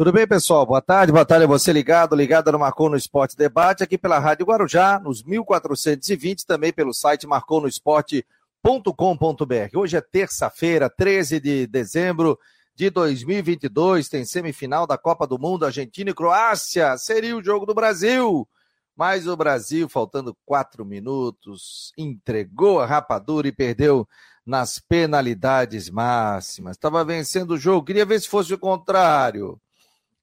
Tudo bem, pessoal? Boa tarde, boa tarde a você ligado, ligado no Marcou no Esporte Debate, aqui pela Rádio Guarujá, nos 1420, também pelo site marconosport.com.br. Hoje é terça-feira, 13 de dezembro de 2022, tem semifinal da Copa do Mundo, Argentina e Croácia, seria o jogo do Brasil. Mas o Brasil, faltando quatro minutos, entregou a rapadura e perdeu nas penalidades máximas. Estava vencendo o jogo, queria ver se fosse o contrário.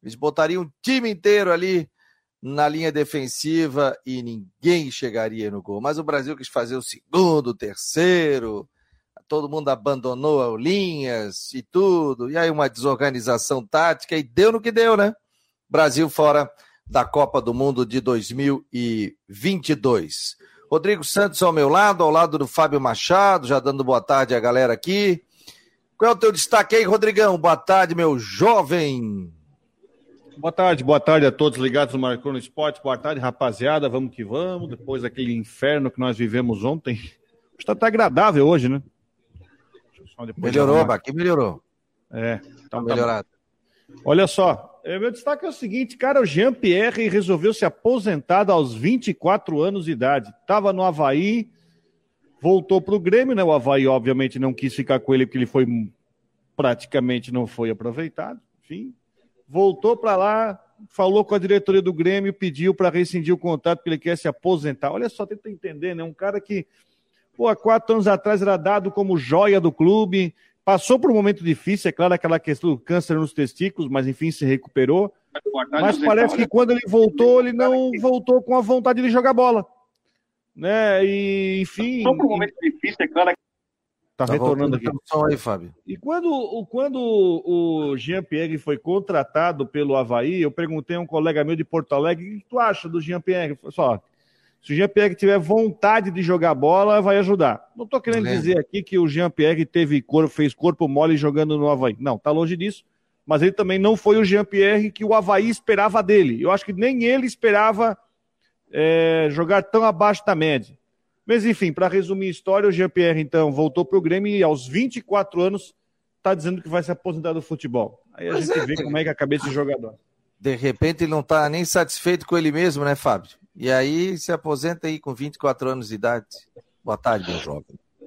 Eles botariam o time inteiro ali na linha defensiva e ninguém chegaria no gol. Mas o Brasil quis fazer o segundo, o terceiro, todo mundo abandonou linhas e tudo, e aí uma desorganização tática e deu no que deu, né? Brasil fora da Copa do Mundo de 2022. Rodrigo Santos ao meu lado, ao lado do Fábio Machado, já dando boa tarde à galera aqui. Qual é o teu destaque aí, Rodrigão? Boa tarde, meu jovem. Boa tarde, boa tarde a todos ligados no Marcou no Esporte. Boa tarde, rapaziada. Vamos que vamos. Depois daquele inferno que nós vivemos ontem. Está até agradável hoje, né? melhorou, aqui melhorou. É, tá melhorado. Olha só, é, meu destaque é o seguinte, cara, o Jean-Pierre resolveu se aposentar aos 24 anos de idade. Tava no Havaí, voltou pro Grêmio, né? O Havaí, obviamente, não quis ficar com ele porque ele foi praticamente não foi aproveitado. Enfim, voltou para lá, falou com a diretoria do Grêmio, pediu para rescindir o contrato porque ele quer se aposentar. Olha só, tenta entender, né? Um cara que, pô, há quatro anos atrás era dado como joia do clube, passou por um momento difícil, é claro, aquela questão do câncer nos testículos, mas enfim, se recuperou. Mas parece que quando ele voltou, ele não voltou com a vontade de jogar bola. Né? E, enfim. Passou por um momento difícil, é claro, Tá, tá retornando aqui. Aí, Fábio. E quando, quando o Jean-Pierre foi contratado pelo Havaí, eu perguntei a um colega meu de Porto Alegre, o que tu acha do Jean-Pierre? Só, se o Jean-Pierre tiver vontade de jogar bola, vai ajudar. Não estou querendo é. dizer aqui que o Jean-Pierre teve corpo, fez corpo mole jogando no Havaí. Não, tá longe disso. Mas ele também não foi o Jean-Pierre que o Havaí esperava dele. Eu acho que nem ele esperava é, jogar tão abaixo da média. Mas enfim, para resumir a história, o Jean-Pierre então voltou para o Grêmio e aos 24 anos está dizendo que vai se aposentar do futebol. Aí a Mas gente é, vê como é que é a cabeça do jogador. De repente ele não está nem satisfeito com ele mesmo, né, Fábio? E aí se aposenta aí com 24 anos de idade. Boa tarde, meu jovem.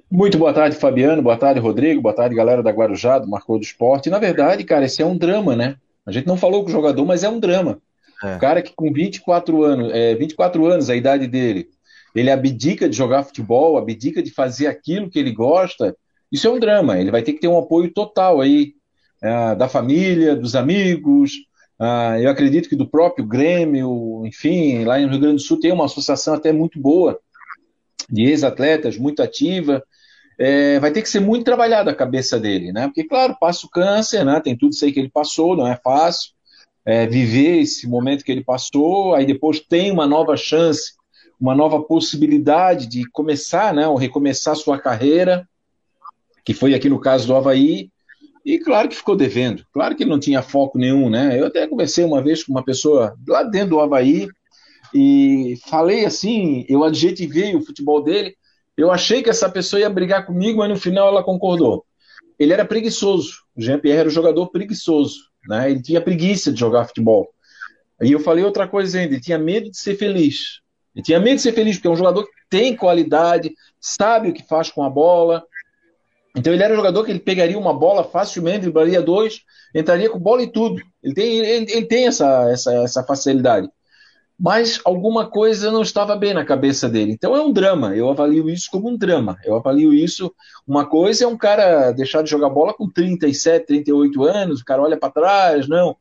Muito boa tarde, Fabiano. Boa tarde, Rodrigo. Boa tarde, galera da Guarujá, do Marcou do Esporte. Na verdade, cara, esse é um drama, né? A gente não falou com o jogador, mas é um drama. É. O cara que com 24 anos, é, 24 anos, a idade dele, ele abdica de jogar futebol, abdica de fazer aquilo que ele gosta, isso é um drama. Ele vai ter que ter um apoio total aí uh, da família, dos amigos. Uh, eu acredito que do próprio Grêmio, enfim, lá no Rio Grande do Sul tem uma associação até muito boa de ex-atletas, muito ativa. É, vai ter que ser muito trabalhada a cabeça dele, né? Porque, claro, passa o câncer, né? Tem tudo isso aí que ele passou, não é fácil. É, viver esse momento que ele passou, aí depois tem uma nova chance uma nova possibilidade de começar, né, ou recomeçar sua carreira, que foi aqui no caso do Havaí, e claro que ficou devendo, claro que ele não tinha foco nenhum, né? Eu até conversei uma vez com uma pessoa lá dentro do Havaí e falei assim, eu adjetivei o futebol dele, eu achei que essa pessoa ia brigar comigo, mas no final ela concordou. Ele era preguiçoso, o Jean-Pierre era um jogador preguiçoso, né? Ele tinha preguiça de jogar futebol. E eu falei outra coisa ainda, ele tinha medo de ser feliz. Ele tinha medo de ser feliz, porque é um jogador que tem qualidade, sabe o que faz com a bola. Então ele era um jogador que ele pegaria uma bola facilmente, driblaria dois, entraria com bola e tudo. Ele tem, ele, ele tem essa, essa, essa facilidade. Mas alguma coisa não estava bem na cabeça dele. Então é um drama. Eu avalio isso como um drama. Eu avalio isso. Uma coisa é um cara deixar de jogar bola com 37, 38 anos, o cara olha para trás, não.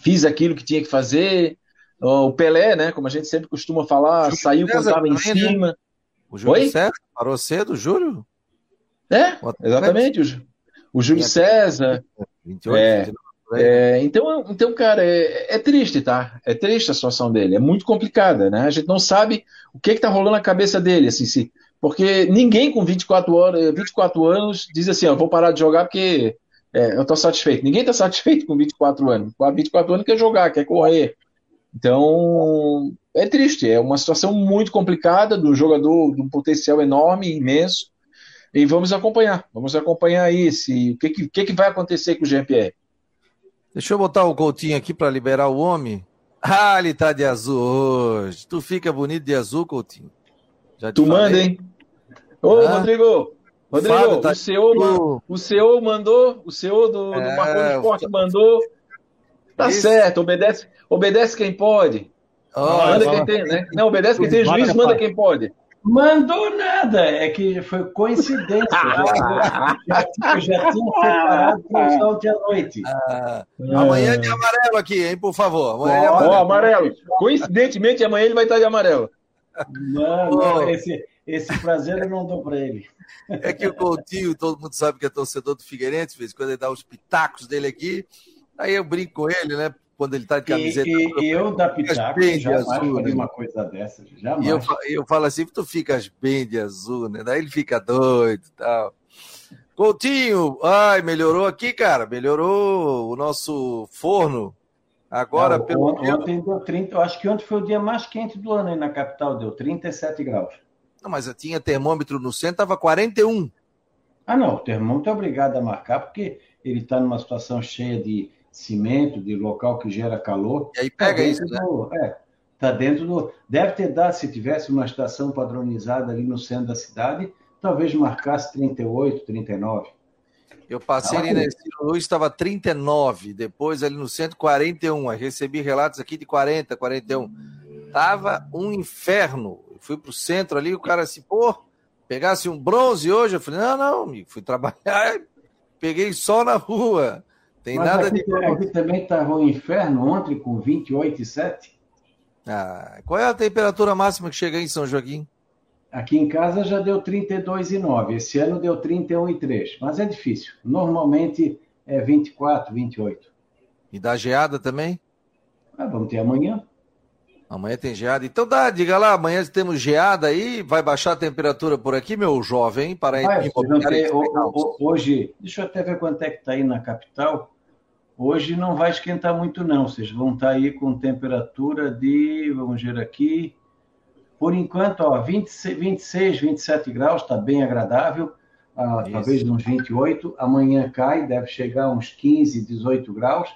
Fiz aquilo que tinha que fazer, o Pelé, né? Como a gente sempre costuma falar, Júlio saiu quando estava em né? cima. Né? O Júlio Oi? César parou cedo, Júlio? É, exatamente. O, o Júlio César. 28, é, 29, é, então, então, cara, é, é, triste, tá? É triste a situação dele. É muito complicada, né? A gente não sabe o que está rolando na cabeça dele, assim, se, porque ninguém com 24, horas, 24 anos diz assim, ó, vou parar de jogar porque é, eu estou satisfeito. Ninguém está satisfeito com 24 anos. Com 24 anos quer jogar, quer correr, então, é triste, é uma situação muito complicada do jogador de um potencial enorme, imenso. E vamos acompanhar, vamos acompanhar aí se, o que, que, que vai acontecer com o GPR. Deixa eu botar o Coutinho aqui para liberar o homem. Ah, ele tá de azul hoje. Tu fica bonito de azul, Coutinho. Já tu falei. manda, hein? Ô, ah, Rodrigo! Rodrigo, tá o, CEO, o CEO mandou, o CEO do, é, do Marconi Esporte mandou. Tá Esse... certo, obedece, obedece quem pode. Oh, manda quem tem, né? Não, obedece quem tem juiz, manda quem pode. Mandou nada, é que foi coincidência. já, já, já tinha preparado para o sol de à noite. Ah, amanhã é de amarelo aqui, hein, por favor. Amanhã oh, é amarelo. Oh, amarelo. Coincidentemente, amanhã ele vai estar de amarelo. Não, não esse, esse prazer eu não dou para ele. É que o Coutinho, todo mundo sabe que é torcedor do Figueirense, quando ele dá os pitacos dele aqui, aí eu brinco com ele, né? Quando ele está de camiseta. E, e eu da Pitaco jamais azul, né? uma coisa dessa, jamais. E eu, eu falo assim, tu ficas bem de azul, né? Daí ele fica doido e tal. Coutinho, ai, melhorou aqui, cara, melhorou o nosso forno. Agora, Não, pelo ontem, ontem deu 30, eu acho que ontem foi o dia mais quente do ano aí na capital, deu 37 graus. Não, mas eu tinha termômetro no centro, estava 41. Ah, não, o termômetro é obrigado a marcar, porque ele está numa situação cheia de cimento, de local que gera calor. E aí pega tá isso, do, né? É, tá dentro do. Deve ter dado, se tivesse uma estação padronizada ali no centro da cidade, talvez marcasse 38, 39. Eu passei ah, ali na Estilo Luz, estava 39, depois ali no centro 41. Aí recebi relatos aqui de 40, 41. Tava um inferno. fui para o centro ali, o cara assim, pô, pegasse um bronze hoje. Eu falei, não, não, amigo, fui trabalhar, peguei só na rua. Tem Mas nada aqui, de. Aqui também estava o inferno ontem com 28,7. Ah, qual é a temperatura máxima que chega em São Joaquim? Aqui em casa já deu 32,9. Esse ano deu 31,3. Mas é difícil. Normalmente é 24, 28. E dá geada também? Ah, vamos ter amanhã. Amanhã tem geada. Então dá, diga lá, amanhã temos geada aí, vai baixar a temperatura por aqui, meu jovem, para vai, ter, Hoje, deixa eu até ver quanto é que está aí na capital. Hoje não vai esquentar muito, não. Vocês vão estar tá aí com temperatura de, vamos ver aqui, por enquanto, ó, 20, 26, 27 graus, está bem agradável. Ah, talvez uns 28. Amanhã cai, deve chegar uns 15, 18 graus.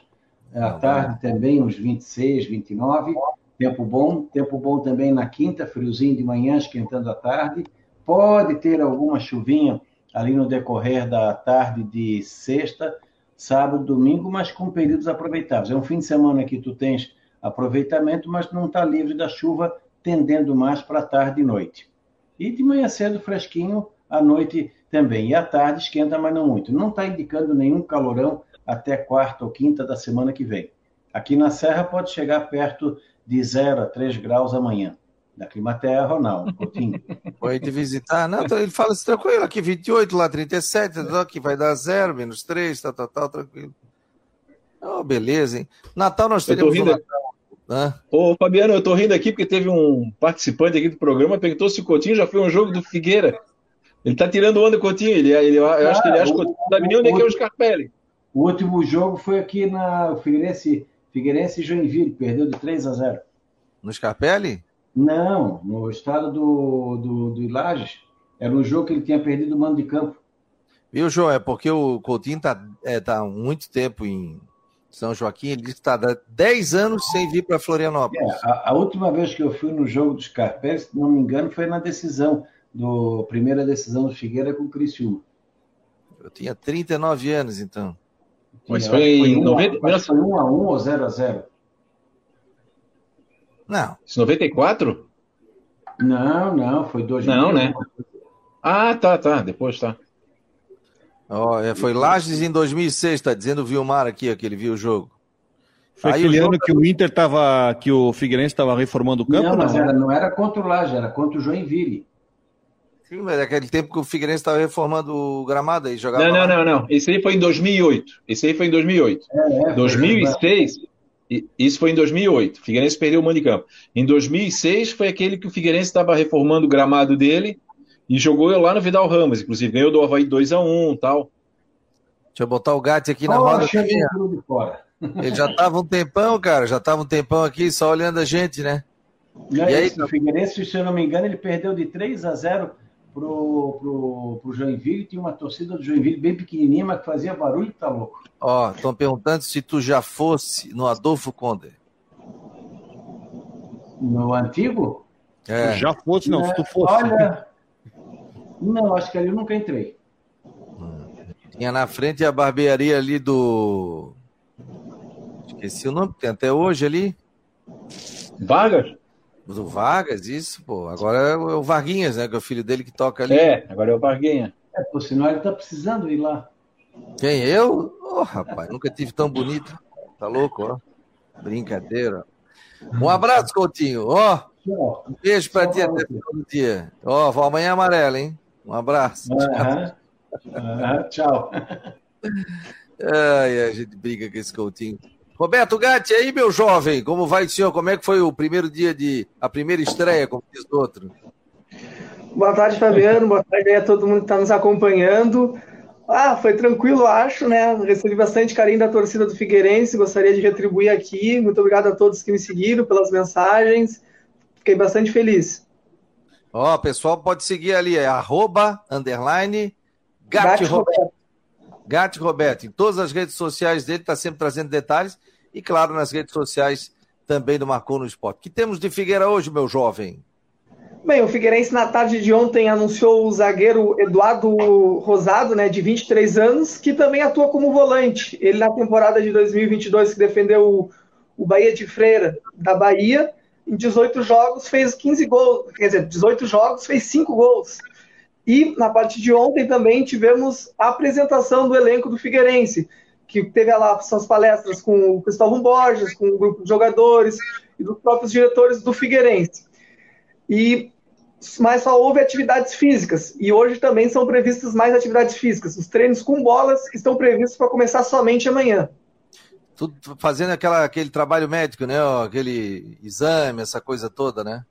À tarde também uns 26, 29. Tempo bom, tempo bom também na quinta, friozinho de manhã, esquentando à tarde. Pode ter alguma chuvinha ali no decorrer da tarde de sexta, sábado, domingo, mas com períodos aproveitáveis. É um fim de semana que tu tens aproveitamento, mas não está livre da chuva, tendendo mais para tarde e noite. E de manhã cedo, fresquinho, à noite também. E à tarde esquenta, mas não muito. Não está indicando nenhum calorão até quarta ou quinta da semana que vem. Aqui na Serra pode chegar perto de 0 a 3 graus amanhã. Da Climaterra, Ronaldo, Coutinho. Foi de visitar. Não, ele fala assim, tranquilo, aqui 28, lá 37, aqui vai dar 0, menos 3, tal, tal, tal, tranquilo. Oh, beleza, hein? Natal nós teremos o Natal. Ô, Fabiano, eu tô rindo aqui porque teve um participante aqui do programa perguntou se o Coutinho já foi um jogo do Figueira. Ele tá tirando onda, Coutinho. Ele, ele, eu acho que ele acha que o Coutinho não sabe nem onde é que é o Scarpelli. O último jogo foi aqui na Figueirense Figueirense e Joinville, perdeu de 3 a 0. No Scarpelli? Não, no estado do, do, do Lages. Era um jogo que ele tinha perdido o mando de campo. Viu, João? É porque o Coutinho está é, tá há muito tempo em São Joaquim. Ele disse que está há 10 anos sem vir para Florianópolis. É, a, a, última vez que eu fui no jogo do Scarpelli, se não me engano, foi na decisão, do primeira decisão do Figueira com o Criciúma. Eu tinha 39 anos, então. Mas foi em 90... Foi 1 a 1 ou 0 a 0 Não. 94? Não, não, foi 2000. Não, né? Ah, tá, tá, depois tá. Oh, foi Lages em 2006, tá dizendo o Vilmar aqui, que ele viu o jogo. Foi Aí aquele ano que o Inter tava, que o Figueirense estava reformando o campo? Não, mas era, não era contra o Lages, era contra o Joinville. Sim, mas é aquele tempo que o Figueirense estava reformando o gramado aí, jogava. Não, não, não, não. Esse aí foi em 2008. Esse aí foi em 2008. É, é, 2006, isso foi em 2008. O Figueirense perdeu o mando de campo. Em 2006 foi aquele que o Figueirense estava reformando o gramado dele e jogou lá no Vidal Ramos, inclusive ganhou do Havaí 2 a 1 tal. Deixa eu botar o Gatti aqui na oh, roda. Ele já estava um tempão, cara, já estava um tempão aqui só olhando a gente, né? E, e aí, o Figueirense, se eu não me engano, ele perdeu de 3 a 0 pro, pro, pro Joinville, tinha uma torcida do Joinville bem pequenininha, mas que fazia barulho que tá louco. Ó, estão perguntando se tu já fosse no Adolfo Conde. No antigo? É. Tu já fosse, não, se tu fosse. Olha, não, acho que ali eu nunca entrei. Tinha na frente a barbearia ali do. Esqueci o nome, tem até hoje ali. Vargas? Do Vargas, isso, pô. Agora é o Varguinhas, né? Que é o filho dele que toca ali. É, agora é o Varguinha. É, por sinal ele tá precisando ir lá. Quem? Eu? Oh, rapaz, nunca tive tão bonito. Tá louco, ó. Brincadeira. Um abraço, Coutinho. Ó, oh, um beijo pra ti até o dia. Ó, oh, amanhã amarela, hein? Um abraço. Uhum. Uhum. Tchau. Ai, a gente briga com esse Coutinho. Roberto Gatti, aí, meu jovem, como vai o senhor? Como é que foi o primeiro dia de. a primeira estreia, como diz o outro? Boa tarde, Fabiano. Boa tarde a todo mundo que está nos acompanhando. Ah, foi tranquilo, acho, né? Recebi bastante carinho da torcida do Figueirense, gostaria de retribuir aqui. Muito obrigado a todos que me seguiram pelas mensagens. Fiquei bastante feliz. Ó, oh, pessoal pode seguir ali, é arroba, underline, Gatti Roberto. Gatti Roberto. Em todas as redes sociais dele, está sempre trazendo detalhes. E, claro, nas redes sociais também do Marcou no Esporte. que temos de Figueira hoje, meu jovem? Bem, o Figueirense na tarde de ontem anunciou o zagueiro Eduardo Rosado, né, de 23 anos, que também atua como volante. Ele na temporada de 2022 que defendeu o Bahia de Freira da Bahia, em 18 jogos fez 15 gols, quer dizer, 18 jogos fez 5 gols. E na parte de ontem também tivemos a apresentação do elenco do Figueirense, que teve lá suas palestras com o Cristóvão Borges, com o grupo de jogadores e dos próprios diretores do Figueirense. E mas só houve atividades físicas e hoje também são previstas mais atividades físicas. Os treinos com bolas estão previstos para começar somente amanhã. Tudo fazendo aquela, aquele trabalho médico, né? aquele exame, essa coisa toda, né?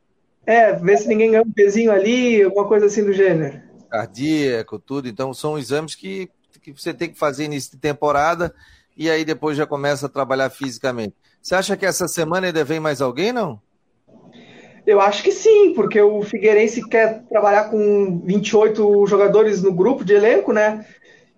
É, ver se ninguém ganha um pezinho ali, alguma coisa assim do gênero. Cardíaco, tudo. Então são exames que, que você tem que fazer início de temporada e aí depois já começa a trabalhar fisicamente. Você acha que essa semana ainda vem mais alguém, não? Eu acho que sim, porque o Figueirense quer trabalhar com 28 jogadores no grupo de elenco, né?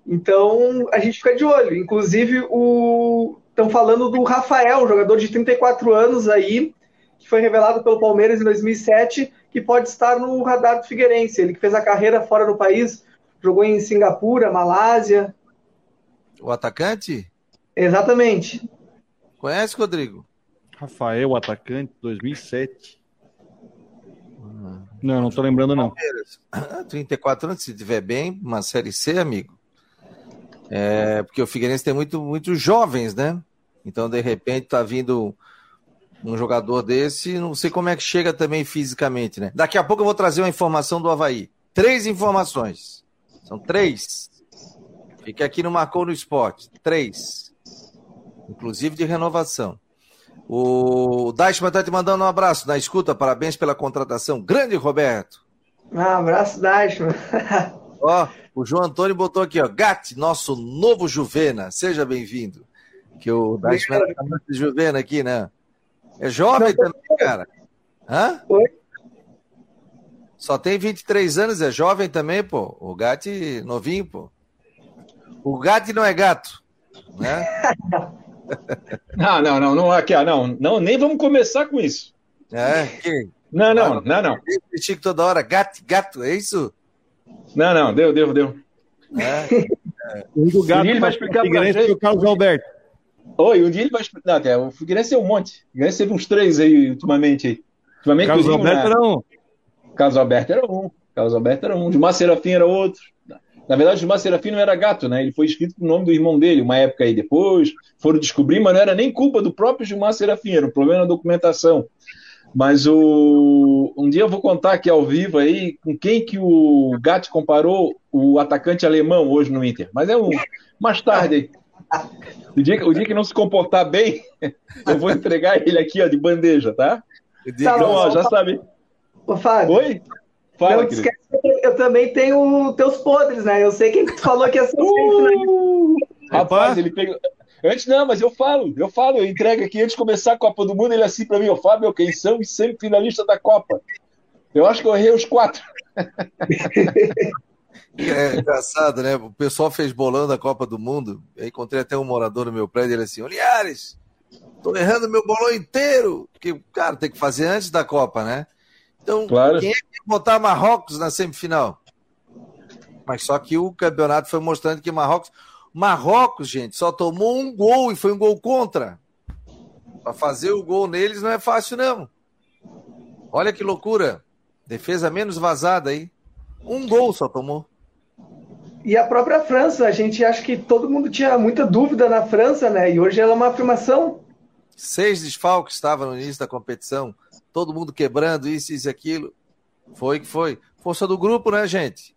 Então a gente fica de olho. Inclusive, o estão falando do Rafael, um jogador de 34 anos aí, que foi revelado pelo Palmeiras em 2007, que pode estar no radar do Figueirense. Ele que fez a carreira fora do país, jogou em Singapura, Malásia. O atacante? Exatamente. Conhece, Rodrigo? Rafael, atacante, 2007. Não, não tô lembrando, não. 34 anos, se tiver bem, uma Série C, amigo. É, porque o Figueirense tem muito, muitos jovens, né? Então, de repente, tá vindo um jogador desse, não sei como é que chega também fisicamente, né? Daqui a pouco eu vou trazer uma informação do Havaí. Três informações. São três. Fica aqui no Marcou no Esporte. Três. Inclusive de renovação. O Dashman está te mandando um abraço na escuta, parabéns pela contratação. Grande Roberto. Um abraço, Dashman. ó, o João Antônio botou aqui, ó, Gatti, nosso novo Juvena, seja bem-vindo. Que o Dashman é de Juvena aqui, né? É jovem também, cara. Hã? Oi? Só tem 23 anos, é jovem também, pô. O Gatti novinho, pô. O Gatti não é gato, né? Não, não, não, não, aqui, não, não, nem vamos começar com isso. É, que... Não, não, não, não. Chico toda hora, gato, gato, é isso? Não, não, deu, deu, deu. É. é. Um do gato ele vai explicar pra gente. o Carlos Alberto. Oi, um dia ele vai explicar. Não, o Figueirense é um monte. O Figueirense teve uns três aí, ultimamente. Aí. ultimamente Carlos Alberto né? era um. Carlos Alberto era um. Carlos Alberto era um. Gilmar Serafim era outro. Na verdade, o Gilmar Serafim não era gato, né? Ele foi escrito com o nome do irmão dele, uma época aí depois. Foram descobrir, mas não era nem culpa do próprio Gilmar Serafim, era um problema na documentação. Mas o... um dia eu vou contar aqui ao vivo aí com quem que o Gatti comparou o atacante alemão hoje no Inter. Mas é um mais tarde aí. O dia, o dia que não se comportar bem, eu vou entregar ele aqui ó, de bandeja, tá? Então, ó, já sabe. Ô, Fábio. Oi? Fala, não esquece que eu também tenho teus podres, né? Eu sei quem falou que ia ser uh, Rapaz, ele pegou. Antes não, mas eu falo, eu falo, eu entrego aqui antes de começar a Copa do Mundo, ele assim para mim, ô Fábio, quem são e sempre finalista da Copa. Eu acho que eu errei os quatro. É engraçado, né? O pessoal fez bolão da Copa do Mundo. Eu encontrei até um morador no meu prédio, ele assim, Oliares, tô errando meu bolão inteiro. Porque, cara, tem que fazer antes da Copa, né? Então, claro. quem é que botar Marrocos na semifinal? Mas só que o campeonato foi mostrando que Marrocos. Marrocos, gente, só tomou um gol e foi um gol contra. Para fazer o gol neles não é fácil, não. Olha que loucura. Defesa menos vazada aí. Um gol só tomou. E a própria França, a gente acha que todo mundo tinha muita dúvida na França, né? E hoje ela é uma afirmação. Seis desfalques estavam no início da competição, todo mundo quebrando isso, isso e aquilo. Foi que foi. Força do grupo, né, gente?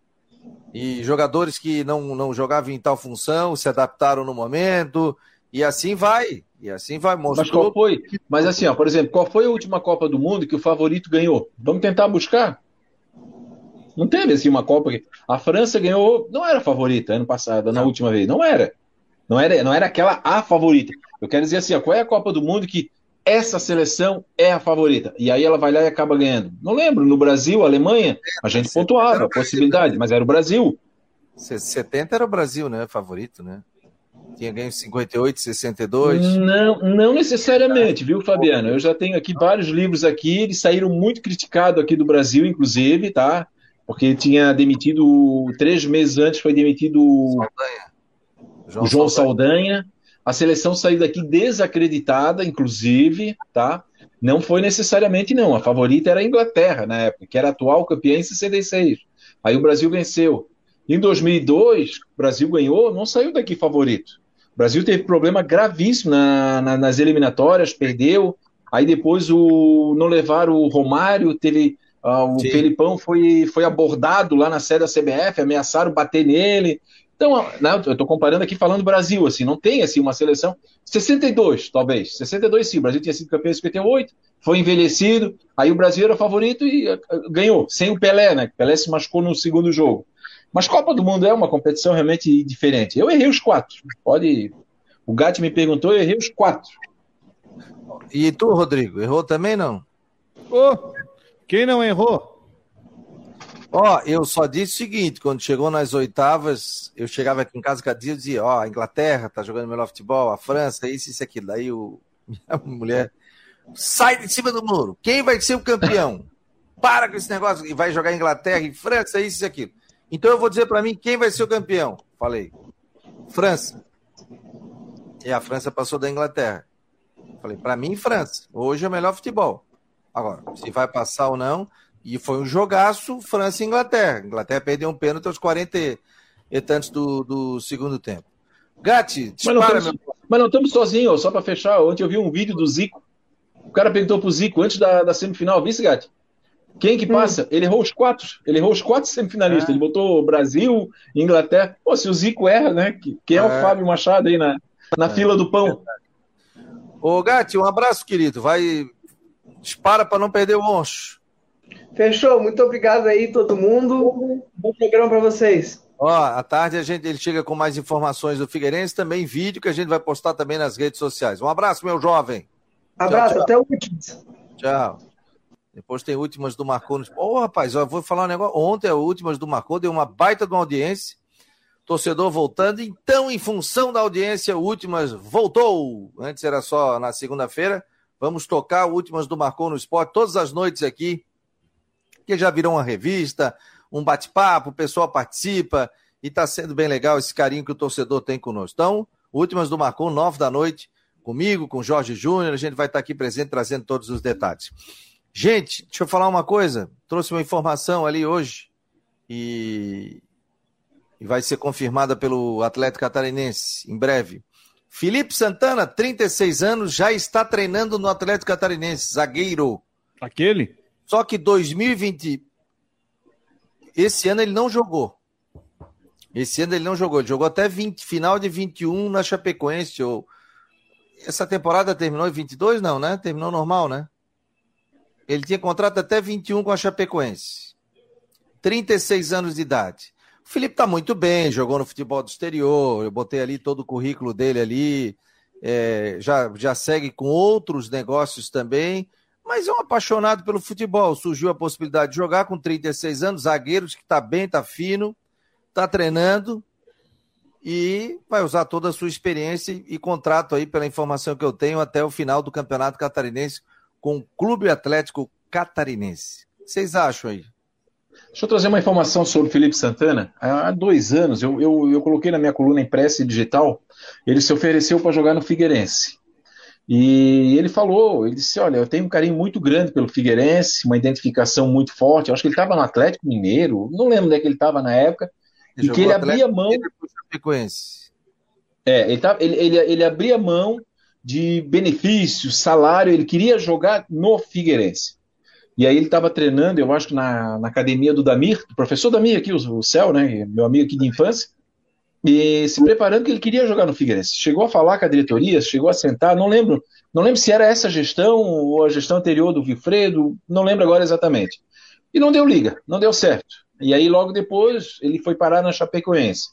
E jogadores que não, não jogavam em tal função se adaptaram no momento, e assim vai. E assim vai. Mostrou... Mas qual foi? Mas assim, ó, por exemplo, qual foi a última Copa do Mundo que o favorito ganhou? Vamos tentar buscar? Não teve assim uma Copa que a França ganhou, não era favorita ano passado, na última vez, não era. Não era, não era aquela a favorita. Eu quero dizer assim, ó, qual é a Copa do Mundo que essa seleção é a favorita? E aí ela vai lá e acaba ganhando. Não lembro, no Brasil, Alemanha, a gente pontuava a possibilidade, mas era o Brasil. 70 era o Brasil, né? Favorito, né? Tinha ganho 58, 62. Não, não necessariamente, viu, Fabiano? Eu já tenho aqui vários livros aqui, eles saíram muito criticados aqui do Brasil, inclusive, tá? porque tinha demitido, três meses antes foi demitido Saldanha. João o João Saldanha. Saldanha. A seleção saiu daqui desacreditada, inclusive, tá? Não foi necessariamente, não. A favorita era a Inglaterra, na época, que era atual campeã em 66. Aí o Brasil venceu. Em 2002, o Brasil ganhou, não saiu daqui favorito. O Brasil teve problema gravíssimo na, na, nas eliminatórias, perdeu. Aí depois o, não levaram o Romário, teve ah, o Sim. Felipão foi, foi abordado lá na sede da CBF, ameaçaram bater nele. Então, né, eu estou comparando aqui falando Brasil, assim, não tem assim uma seleção. 62, talvez. 62 sim, o Brasil tinha sido campeão em 58, foi envelhecido, aí o Brasil era favorito e uh, ganhou, sem o Pelé, né? Pelé se machucou no segundo jogo. Mas Copa do Mundo é uma competição realmente diferente. Eu errei os quatro. Pode. O Gatti me perguntou, eu errei os quatro. E tu, Rodrigo, errou também não? Oh, quem não errou? Ó, eu só disse o seguinte: quando chegou nas oitavas, eu chegava aqui em casa cada dia e dizia: Ó, a Inglaterra tá jogando melhor futebol, a França, isso, isso, aquilo. Daí o, minha mulher sai de cima do muro. Quem vai ser o campeão? Para com esse negócio e vai jogar Inglaterra e França, isso e aquilo. Então eu vou dizer para mim quem vai ser o campeão. Falei: França. E a França passou da Inglaterra. Falei: para mim, França. Hoje é o melhor futebol. Agora, se vai passar ou não, e foi um jogaço França e Inglaterra. A Inglaterra perdeu um pênalti aos 40 e tantos do, do segundo tempo. Gatti, dispara, mas não, estamos, meu... mas não estamos sozinhos, só para fechar. Ontem eu vi um vídeo do Zico. O cara perguntou pro Zico antes da, da semifinal, vice Gatti? Quem que passa? Hum. Ele errou os quatro. Ele errou os quatro semifinalistas. Ah. Ele botou Brasil, Inglaterra. Pô, se o Zico erra, né? Quem é, é o Fábio Machado aí na, na é. fila do pão? Ô, Gatti, um abraço, querido. Vai Dispara para não perder o monstro. Fechou. Muito obrigado aí, todo mundo. Bom programa para vocês. Ó, à tarde a gente ele chega com mais informações do Figueirense, também vídeo que a gente vai postar também nas redes sociais. Um abraço, meu jovem. Abraço, tchau, tchau. até o último. Tchau. Depois tem últimas do Marcou. Ô, oh, rapaz, ó, vou falar um negócio. Ontem, a últimas do Marcou deu uma baita de uma audiência. Torcedor voltando. Então, em função da audiência, últimas voltou. Antes era só na segunda-feira. Vamos tocar últimas do Marcou no Esporte todas as noites aqui, que já virou uma revista, um bate-papo, o pessoal participa e está sendo bem legal esse carinho que o torcedor tem conosco. Então, últimas do Marcou, nove da noite, comigo, com Jorge Júnior, a gente vai estar tá aqui presente trazendo todos os detalhes. Gente, deixa eu falar uma coisa, trouxe uma informação ali hoje e, e vai ser confirmada pelo Atlético Catarinense em breve. Felipe Santana, 36 anos, já está treinando no Atlético Catarinense, zagueiro. Aquele? Só que 2020, esse ano ele não jogou. Esse ano ele não jogou, ele jogou até 20, final de 21 na Chapecoense. Ou... Essa temporada terminou em 22? Não, né? Terminou normal, né? Ele tinha contrato até 21 com a Chapecoense. 36 anos de idade. O Felipe tá muito bem, jogou no futebol do exterior, eu botei ali todo o currículo dele ali, é, já, já segue com outros negócios também, mas é um apaixonado pelo futebol. Surgiu a possibilidade de jogar com 36 anos, zagueiros que está bem, está fino, está treinando e vai usar toda a sua experiência e contrato aí, pela informação que eu tenho, até o final do Campeonato Catarinense com o Clube Atlético Catarinense. Vocês acham aí? Deixa eu trazer uma informação sobre o Felipe Santana. Há dois anos, eu, eu, eu coloquei na minha coluna impressa e digital, ele se ofereceu para jogar no Figueirense. E ele falou, ele disse, olha, eu tenho um carinho muito grande pelo Figueirense, uma identificação muito forte. Eu acho que ele estava no Atlético Mineiro, não lembro onde é que ele estava na época, ele e que ele abria mão. É, ele, tava, ele, ele, ele abria mão de benefícios, salário, ele queria jogar no Figueirense. E aí ele estava treinando, eu acho que na, na, academia do Damir, do professor Damir aqui, o, o Céu, né, meu amigo aqui de infância, e se preparando que ele queria jogar no Figueirense. Chegou a falar com a diretoria, chegou a sentar, não lembro, não lembro se era essa gestão ou a gestão anterior do Vilfredo, não lembro agora exatamente. E não deu liga, não deu certo. E aí logo depois ele foi parar na Chapecoense.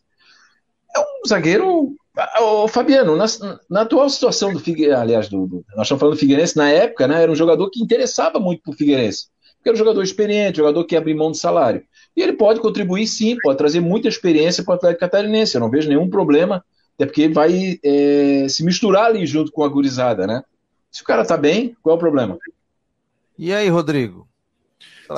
É um zagueiro Ô, Fabiano, na, na, atual situação do Figueirense, aliás, do, do, nós estamos falando do Figueirense na época, né? Era um jogador que interessava muito para o Figueirense. Porque era um jogador experiente, jogador que abre mão de salário. E ele pode contribuir sim, pode trazer muita experiência para o Atlético Catarinense. Eu não vejo nenhum problema, até porque ele vai é, se misturar ali junto com a gurizada, né? Se o cara tá bem, qual é o problema? E aí, Rodrigo?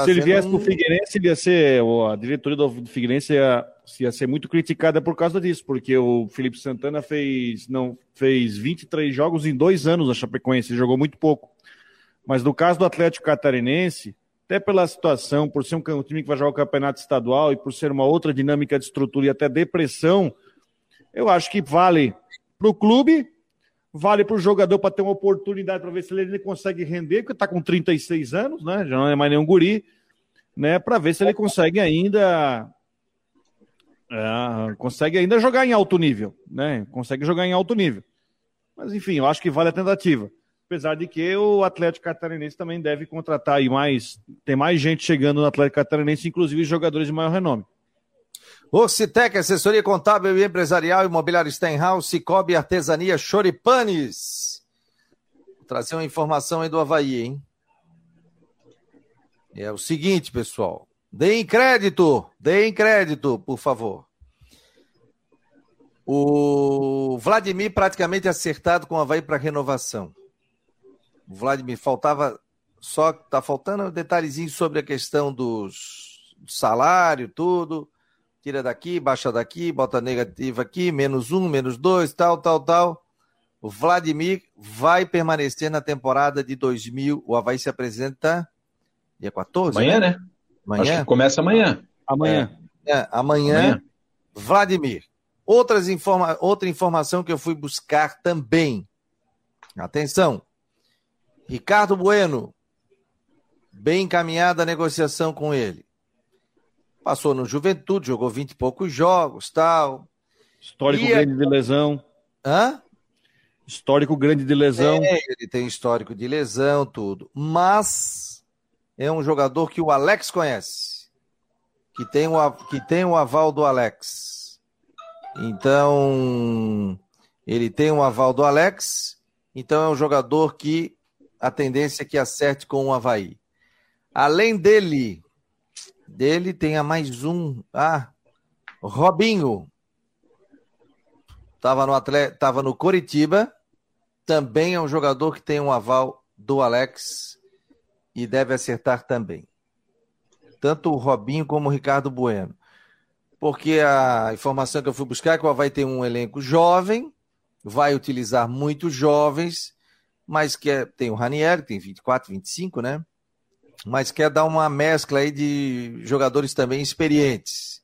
Se ele viesse um... para o Figueirense, ele ia ser, a diretoria do Figueirense ia ia ser muito criticada por causa disso, porque o Felipe Santana fez não fez 23 jogos em dois anos na Chapecoense, ele jogou muito pouco. Mas no caso do Atlético Catarinense, até pela situação, por ser um time que vai jogar o campeonato estadual e por ser uma outra dinâmica de estrutura e até depressão, eu acho que vale para o clube, vale para o jogador para ter uma oportunidade para ver se ele consegue render, porque está com 36 anos, né? Já não é mais nenhum guri, né? Para ver se ele consegue ainda é, consegue ainda jogar em alto nível, né? Consegue jogar em alto nível. Mas enfim, eu acho que vale a tentativa. Apesar de que o Atlético Catarinense também deve contratar aí mais. Tem mais gente chegando no Atlético Catarinense, inclusive jogadores de maior renome. Ocitec, assessoria contábil e empresarial, imobiliário Stenhouse, Cicobi, artesania, Choripanes. Vou trazer uma informação aí do Havaí, hein? É o seguinte, pessoal. Deem crédito, deem crédito, por favor. O Vladimir praticamente acertado com o Havaí para renovação. Vladimir faltava só tá faltando um detalhezinho sobre a questão dos do salário, tudo. Tira daqui, baixa daqui, bota negativo aqui, menos um, menos dois, tal, tal, tal. O Vladimir vai permanecer na temporada de 2000. O Havaí se apresenta dia 14? Amanhã, né? né? Amanhã? Acho que começa amanhã. Amanhã. É, é, amanhã, amanhã, Vladimir. Outras informa outra informação que eu fui buscar também. Atenção. Ricardo Bueno. Bem encaminhada a negociação com ele. Passou no Juventude, jogou vinte e poucos jogos, tal. Histórico e grande a... de lesão. Hã? Histórico grande de lesão. É, ele tem histórico de lesão, tudo. Mas é um jogador que o Alex conhece, que tem o, que tem o aval do Alex. Então, ele tem o aval do Alex, então é um jogador que a tendência é que acerte com o Havaí. Além dele, dele tem mais um. Ah, Robinho. Estava no, atleta, tava no Coritiba. Também é um jogador que tem um aval do Alex e deve acertar também. Tanto o Robinho como o Ricardo Bueno. Porque a informação que eu fui buscar é que o vai ter um elenco jovem, vai utilizar muitos jovens, mas quer, tem o Ranieri, que tem 24, 25, né? Mas quer dar uma mescla aí de jogadores também experientes.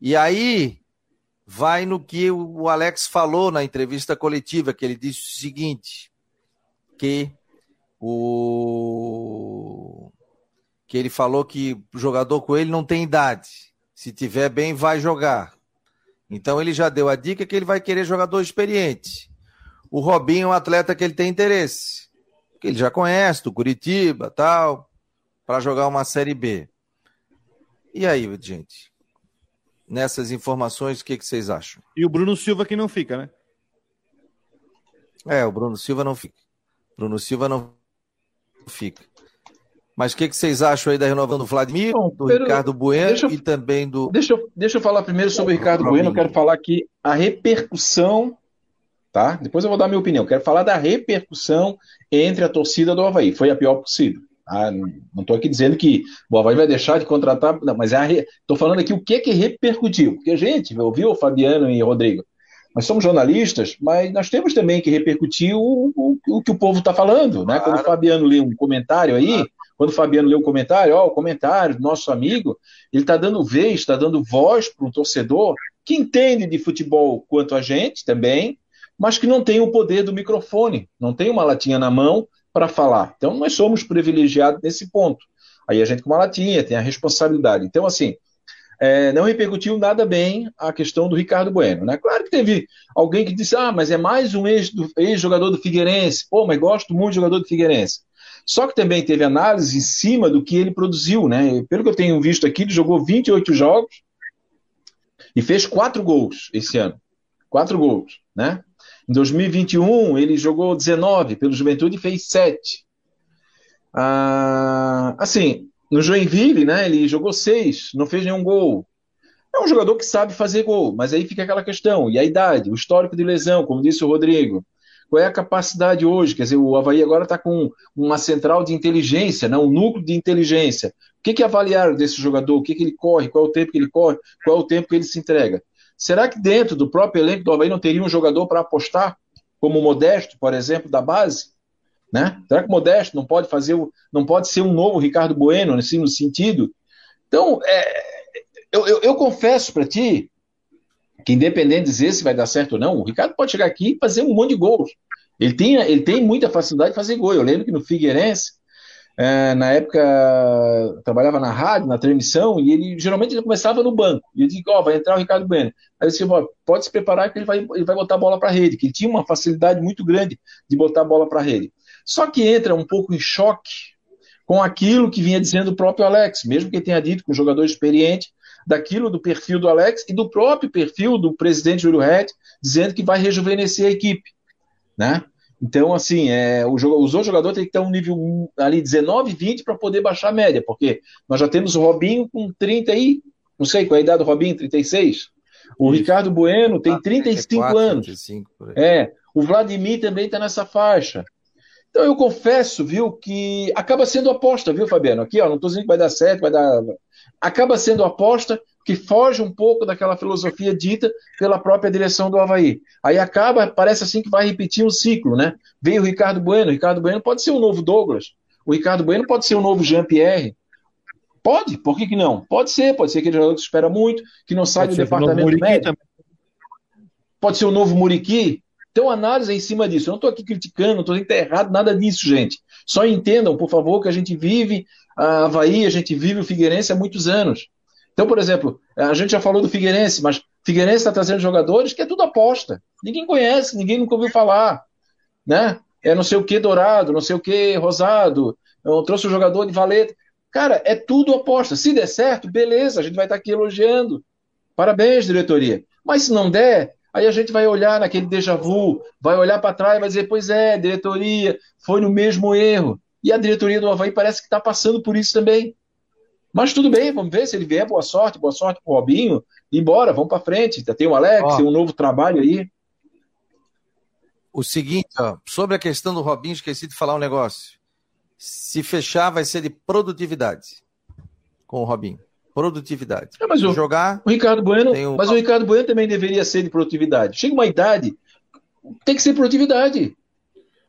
E aí vai no que o Alex falou na entrevista coletiva, que ele disse o seguinte, que o que ele falou que jogador com ele não tem idade. Se tiver bem, vai jogar. Então ele já deu a dica que ele vai querer jogador experiente. O Robinho é um atleta que ele tem interesse, que ele já conhece, do Curitiba, tal, para jogar uma série B. E aí, gente? Nessas informações, o que, que vocês acham? E o Bruno Silva que não fica, né? É, o Bruno Silva não fica. Bruno Silva não fica. Mas o que, que, vocês acham aí da renovação do Vladimir, Bom, do Ricardo Bueno eu, e também do. Deixa eu, deixa eu falar primeiro sobre o Ricardo Bueno. Eu quero falar aqui a repercussão, tá? Depois eu vou dar minha opinião. Quero falar da repercussão entre a torcida do Havaí. Foi a pior possível. Ah, não estou aqui dizendo que o Havaí vai deixar de contratar, não, mas estou é falando aqui o que que repercutiu. Porque, gente, ouviu o Fabiano e Rodrigo? Nós somos jornalistas, mas nós temos também que repercutir o, o, o que o povo está falando. Né? Claro. Quando o Fabiano lê um comentário aí, claro quando o Fabiano lê o comentário, ó, o comentário do nosso amigo, ele está dando vez, está dando voz para um torcedor que entende de futebol quanto a gente também, mas que não tem o poder do microfone, não tem uma latinha na mão para falar. Então, nós somos privilegiados nesse ponto. Aí a gente com uma latinha tem a responsabilidade. Então, assim, é, não repercutiu nada bem a questão do Ricardo Bueno. Né? Claro que teve alguém que disse, ah, mas é mais um ex-jogador do, ex do Figueirense. Pô, mas gosto muito de jogador do Figueirense. Só que também teve análise em cima do que ele produziu, né? Pelo que eu tenho visto aqui, ele jogou 28 jogos e fez quatro gols esse ano. Quatro gols, né? Em 2021, ele jogou 19 pelo Juventude e fez 7. Ah, assim, no Joinville, né, ele jogou 6, não fez nenhum gol. É um jogador que sabe fazer gol, mas aí fica aquela questão. E a idade, o histórico de lesão, como disse o Rodrigo. Qual é a capacidade hoje? Quer dizer, o Havaí agora está com uma central de inteligência, né? um núcleo de inteligência. O que, que avaliaram desse jogador? O que, que ele corre? Qual é o tempo que ele corre? Qual é o tempo que ele se entrega? Será que dentro do próprio elenco do Havaí não teria um jogador para apostar, como o Modesto, por exemplo, da base? Né? Será que o Modesto não pode fazer, não pode ser um novo Ricardo Bueno, no sentido? Então, é, eu, eu, eu confesso para ti que independente de dizer se vai dar certo ou não, o Ricardo pode chegar aqui e fazer um monte de gols. Ele tem, ele tem muita facilidade de fazer gol. Eu lembro que no Figueirense, é, na época, trabalhava na rádio, na transmissão, e ele geralmente ele começava no banco. E eu disse, ó, oh, vai entrar o Ricardo Bueno. Aí eu disse, pode se preparar que ele vai, ele vai botar a bola para a rede, que ele tinha uma facilidade muito grande de botar a bola para a rede. Só que entra um pouco em choque com aquilo que vinha dizendo o próprio Alex, mesmo que tenha dito que um jogador experiente, daquilo do perfil do Alex e do próprio perfil do presidente Júlio Red, dizendo que vai rejuvenescer a equipe, né? Então, assim, é, o, os outros jogadores têm que ter um nível ali 19, 20 para poder baixar a média, porque nós já temos o Robinho com 30 aí, não sei qual é a idade do Robinho, 36. O Isso. Ricardo Bueno tem 35 34, anos. 35, é, o Vladimir também está nessa faixa. Então eu confesso, viu, que acaba sendo aposta, viu, Fabiano? Aqui, ó, não estou dizendo que vai dar certo, vai dar acaba sendo aposta que foge um pouco daquela filosofia dita pela própria direção do Havaí. Aí acaba, parece assim que vai repetir um ciclo, né? Veio o Ricardo Bueno, o Ricardo Bueno pode ser o um novo Douglas, o Ricardo Bueno pode ser o um novo Jean-Pierre. Pode, por que, que não? Pode ser, pode ser aquele jogador que espera muito, que não sai pode do departamento médico. Pode ser o novo Muriqui. Então, análise é em cima disso. Eu não estou aqui criticando, não estou dizendo que está errado, nada disso, gente. Só entendam, por favor, que a gente vive a Havaí, a gente vive o Figueirense há muitos anos. Então, por exemplo, a gente já falou do Figueirense, mas Figueirense está trazendo jogadores que é tudo aposta. Ninguém conhece, ninguém nunca ouviu falar. Né? É não sei o que dourado, não sei o que rosado. Eu trouxe o um jogador de valeta. Cara, é tudo aposta. Se der certo, beleza, a gente vai estar aqui elogiando. Parabéns, diretoria. Mas se não der, aí a gente vai olhar naquele déjà vu, vai olhar para trás e vai dizer: pois é, diretoria, foi no mesmo erro. E a diretoria do Havaí parece que está passando por isso também. Mas tudo bem, vamos ver se ele vier. Boa sorte, boa sorte pro Robinho. E embora, vamos para frente. Tem o Alex, ó, tem um novo trabalho aí. O seguinte, ó, sobre a questão do Robinho, esqueci de falar um negócio. Se fechar, vai ser de produtividade com o Robinho. Produtividade. É, mas o, jogar. O Ricardo Bueno, um... mas o Ricardo Bueno também deveria ser de produtividade. Chega uma idade, tem que ser produtividade.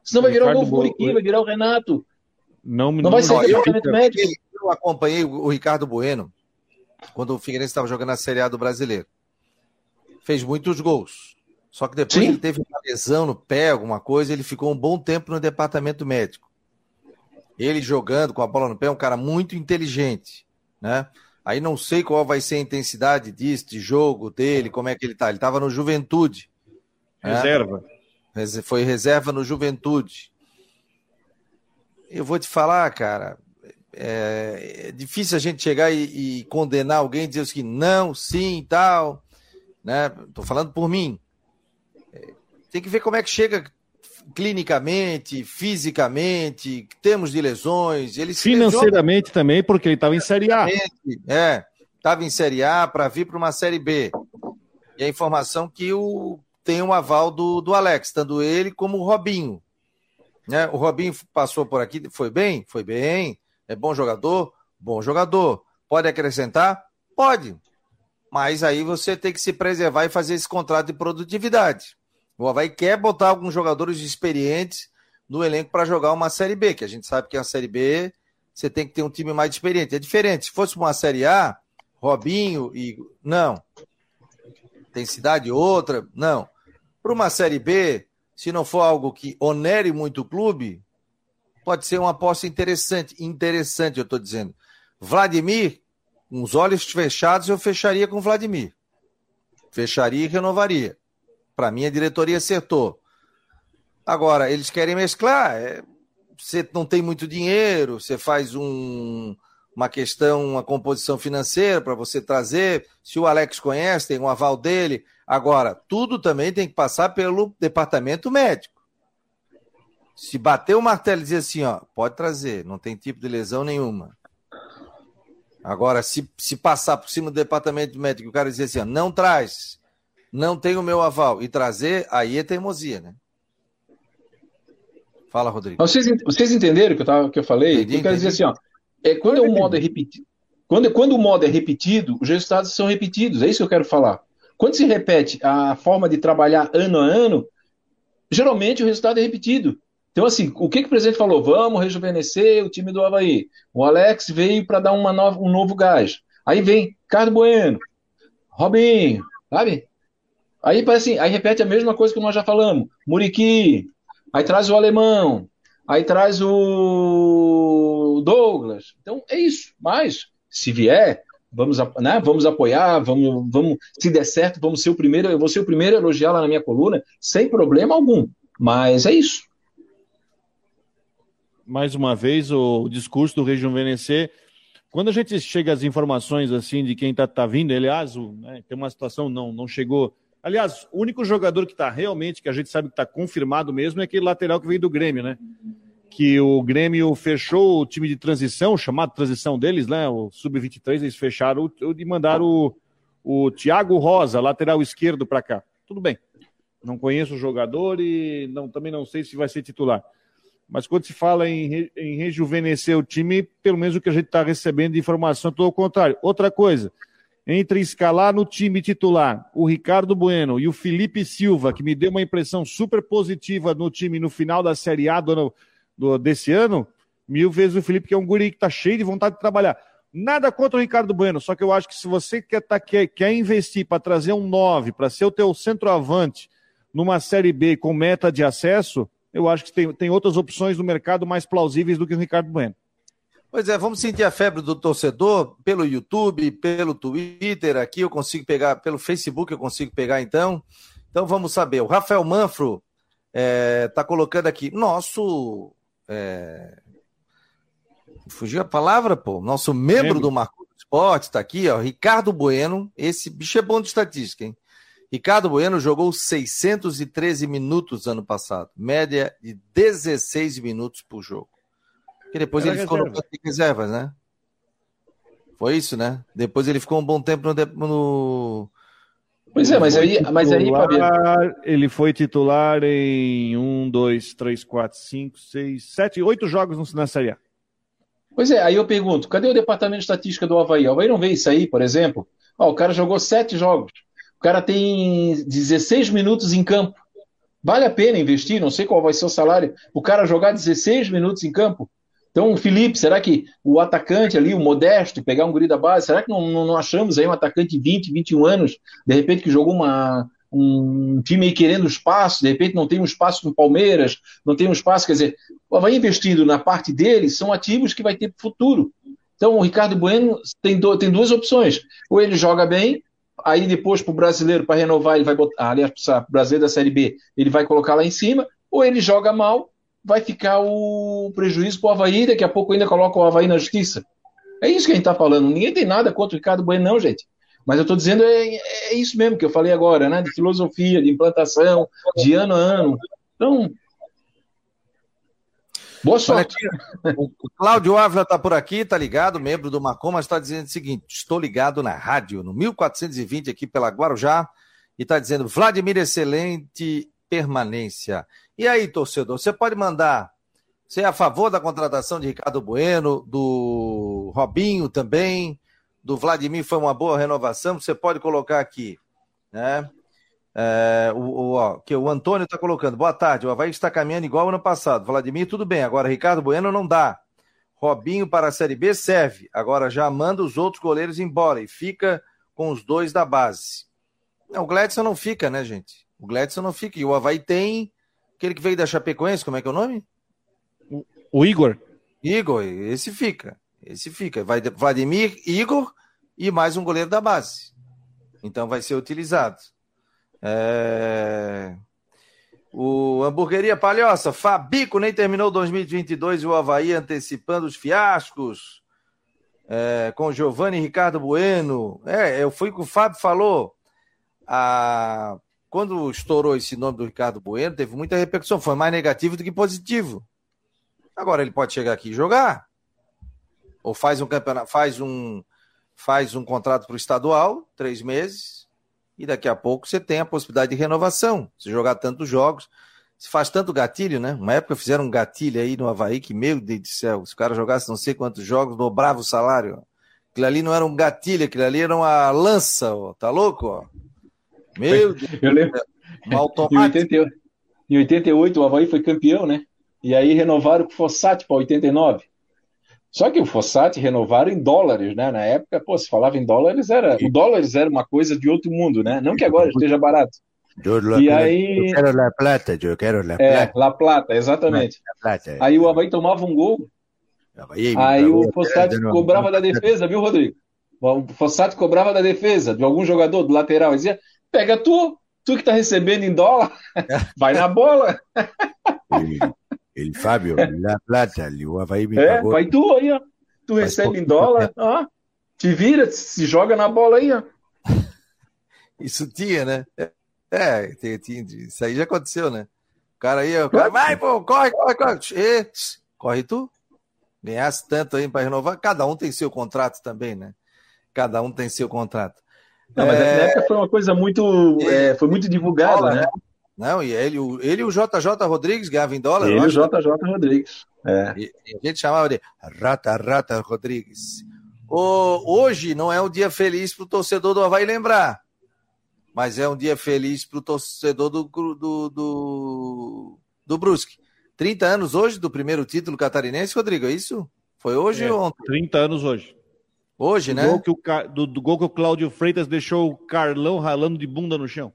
Senão vai virar o novo Muriqui, vai virar o Renato. Não, não, não vai ser departamento médico. Eu acompanhei o Ricardo Bueno quando o Figueirense estava jogando a Série A do Brasileiro. Fez muitos gols. Só que depois Sim. ele teve uma lesão no pé, alguma coisa, ele ficou um bom tempo no departamento médico. Ele jogando com a bola no pé, é um cara muito inteligente, né? Aí não sei qual vai ser a intensidade disso, de jogo dele, como é que ele tá. Ele estava no Juventude. Né? Reserva. Né? Foi reserva no Juventude. Eu vou te falar, cara, é, é difícil a gente chegar e, e, condenar alguém e dizer que não, sim, tal, né? Tô falando por mim. É, tem que ver como é que chega clinicamente, fisicamente, temos de lesões. Ele Financeiramente também, porque ele estava em Série A. É, estava em Série A para vir para uma Série B. E a informação que o, tem um aval do, do Alex, tanto ele como o Robinho. Né? O Robinho passou por aqui, foi bem? Foi bem. É bom jogador? Bom jogador. Pode acrescentar? Pode. Mas aí você tem que se preservar e fazer esse contrato de produtividade. O Havaí quer botar alguns jogadores experientes no elenco para jogar uma Série B, que a gente sabe que a Série B você tem que ter um time mais experiente. É diferente. Se fosse uma Série A, Robinho e. Não. Tem cidade outra? Não. Para uma Série B, se não for algo que onere muito o clube, pode ser uma aposta interessante. Interessante, eu estou dizendo. Vladimir, com os olhos fechados, eu fecharia com Vladimir. Fecharia e renovaria. Para mim, a diretoria acertou. Agora, eles querem mesclar. É, você não tem muito dinheiro, você faz um, uma questão, uma composição financeira para você trazer. Se o Alex conhece, tem um aval dele. Agora, tudo também tem que passar pelo departamento médico. Se bater o martelo e dizer assim, ó, pode trazer, não tem tipo de lesão nenhuma. Agora, se, se passar por cima do departamento médico, o cara dizer assim, ó, não traz, não tem o meu aval e trazer, aí é teimosia, né? Fala, Rodrigo. Vocês, vocês entenderam o que eu, tava, que eu falei? Entendi, eu quero dizer assim, ó, é, quando o modo é repetido, quando, quando o modo é repetido, os resultados são repetidos. É isso que eu quero falar. Quando se repete a forma de trabalhar ano a ano, geralmente o resultado é repetido. Então, assim, o que, que o presidente falou? Vamos rejuvenescer o time do Havaí. O Alex veio para dar uma nova, um novo gás. Aí vem Carlos Bueno, Robinho, sabe? Aí parece assim, aí repete a mesma coisa que nós já falamos. Muriqui, aí traz o alemão, aí traz o Douglas. Então é isso. Mas, se vier, vamos, né, vamos apoiar, vamos, vamos, se der certo, vamos ser o primeiro, eu vou ser o primeiro a elogiar lá na minha coluna, sem problema algum. Mas é isso. Mais uma vez, o discurso do Rejuvenescer quando a gente chega às informações assim de quem está tá vindo, aliás, o, né, tem uma situação, não, não chegou Aliás, o único jogador que está realmente, que a gente sabe que está confirmado mesmo, é aquele lateral que veio do Grêmio, né? Que o Grêmio fechou o time de transição, chamado transição deles, né? O Sub-23, eles fecharam e mandaram o, o Thiago Rosa, lateral esquerdo, para cá. Tudo bem. Não conheço o jogador e não, também não sei se vai ser titular. Mas quando se fala em, em rejuvenescer o time, pelo menos o que a gente está recebendo de informação é todo o contrário. Outra coisa, entre escalar no time titular o Ricardo Bueno e o Felipe Silva, que me deu uma impressão super positiva no time no final da Série A do ano, do, desse ano, mil vezes o Felipe, que é um guri que está cheio de vontade de trabalhar. Nada contra o Ricardo Bueno, só que eu acho que se você quer, tá, quer, quer investir para trazer um 9, para ser o teu centroavante numa Série B com meta de acesso, eu acho que tem, tem outras opções no mercado mais plausíveis do que o Ricardo Bueno. Pois é, vamos sentir a febre do torcedor pelo YouTube, pelo Twitter, aqui eu consigo pegar, pelo Facebook eu consigo pegar então. Então vamos saber. O Rafael Manfro está é, tá colocando aqui, nosso. É... Fugiu a palavra, pô. Nosso membro, membro. do Marco Esporte está aqui, ó. Ricardo Bueno. Esse bicho é bom de estatística, hein? Ricardo Bueno jogou 613 minutos ano passado, média de 16 minutos por jogo. Que depois Era ele ficou reserva. no reservas, né? Foi isso, né? Depois ele ficou um bom tempo no. no... Pois é, mas aí, mas aí, Fabiano. Ele foi titular em um, dois, três, quatro, cinco, seis, sete, oito jogos na Série A. Pois é, aí eu pergunto: cadê o departamento de estatística do Havaí? O Havaí não vê isso aí, por exemplo? Ó, o cara jogou sete jogos. O cara tem 16 minutos em campo. Vale a pena investir? Não sei qual vai ser o salário. O cara jogar 16 minutos em campo. Então, Felipe, será que o atacante ali, o modesto, pegar um guri da base, será que não, não, não achamos aí um atacante de 20, 21 anos, de repente que jogou uma, um time aí querendo espaço, de repente não tem um espaço no Palmeiras, não tem um espaço, quer dizer, vai investindo na parte dele, são ativos que vai ter futuro. Então, o Ricardo Bueno tem, do, tem duas opções. Ou ele joga bem, aí depois para o brasileiro, para renovar, ele vai botar, aliás, para o brasileiro da Série B, ele vai colocar lá em cima, ou ele joga mal vai ficar o prejuízo para o Havaí, daqui a pouco ainda coloca o Havaí na justiça. É isso que a gente está falando. Ninguém tem nada contra o Ricardo Bueno, não, gente. Mas eu estou dizendo, é, é, isso mesmo que eu falei agora, né? De filosofia, de implantação, de ano a ano. Então, Boa sorte. Aqui, o Cláudio Ávila está por aqui, tá ligado, membro do Macom, mas está dizendo o seguinte: estou ligado na rádio, no 1420 aqui pela Guarujá, e está dizendo Vladimir, excelente permanência. E aí, torcedor, você pode mandar. Você é a favor da contratação de Ricardo Bueno, do Robinho também, do Vladimir foi uma boa renovação, você pode colocar aqui, né? É, o, o, ó, que o Antônio está colocando. Boa tarde. O Havaí está caminhando igual ano passado. Vladimir, tudo bem. Agora, Ricardo Bueno não dá. Robinho para a Série B serve. Agora já manda os outros goleiros embora e fica com os dois da base. Não, o Gladson não fica, né, gente? O Gladson não fica. E o Havaí tem aquele que veio da Chapecoense, como é que é o nome? O, o Igor. Igor, esse fica. Esse fica. Vai Vladimir, Igor e mais um goleiro da base. Então vai ser utilizado. É... O Hamburgueria Palhoça, Fabico nem terminou 2022 e o Havaí antecipando os fiascos. É, com Giovanni Ricardo Bueno. É, eu fui com o Fábio falou. A... Quando estourou esse nome do Ricardo Bueno, teve muita repercussão. Foi mais negativo do que positivo. Agora ele pode chegar aqui e jogar. Ou faz um campeonato, faz um, faz um contrato para o estadual, três meses, e daqui a pouco você tem a possibilidade de renovação. Se jogar tantos jogos, se faz tanto gatilho, né? Uma época fizeram um gatilho aí no Havaí que, meu Deus do céu, se o cara jogasse não sei quantos jogos, dobrava o salário. Aquilo ali não era um gatilho, aquilo ali era uma lança, ó. tá louco? Ó? Meu Deus. Eu lembro. Em 88, em 88 o Havaí foi campeão, né? E aí renovaram o Fossati para 89. Só que o Fossati renovaram em dólares, né? Na época, pô, se falava em dólares, era. O dólares era uma coisa de outro mundo, né? Não que agora esteja barato. Eu, e aí... eu quero La Plata, eu quero La Plata. É, La Plata, exatamente. La Plata, é. Aí o Havaí tomava um gol. Aí, aí o Fossati cobrava da defesa, viu, Rodrigo? O Fossati cobrava da defesa de algum jogador do lateral. Dizia: pega tu, tu que tá recebendo em dólar, vai na bola. Ele, Fábio, La Plata, o Havaí me é, pagou. Vai tu aí, ó. Tu Faz recebe em dólar, ó. Te vira, se joga na bola aí, ó. Isso tinha, né? É, tinha, tinha, isso aí já aconteceu, né? O cara aí, o cara, vai, pô, corre, corre, corre. E, corre tu. Ganhasse tanto aí para renovar. Cada um tem seu contrato também, né? Cada um tem seu contrato. Não, mas é... na época foi uma coisa muito. É, foi muito divulgada, né? Não, e ele, ele e o JJ Rodrigues ganhavam em dólar. Ele e o JJ Rodrigues. É. E, a gente chamava de Rata Rata Rodrigues. O, hoje não é um dia feliz para o torcedor do Havaí lembrar, mas é um dia feliz para o torcedor do, do, do, do Brusque. 30 anos hoje do primeiro título catarinense, Rodrigo, é isso? Foi hoje é, ou ontem? 30 anos hoje. Hoje, do né? Gol que o, do, do gol que o Cláudio Freitas deixou o Carlão ralando de bunda no chão.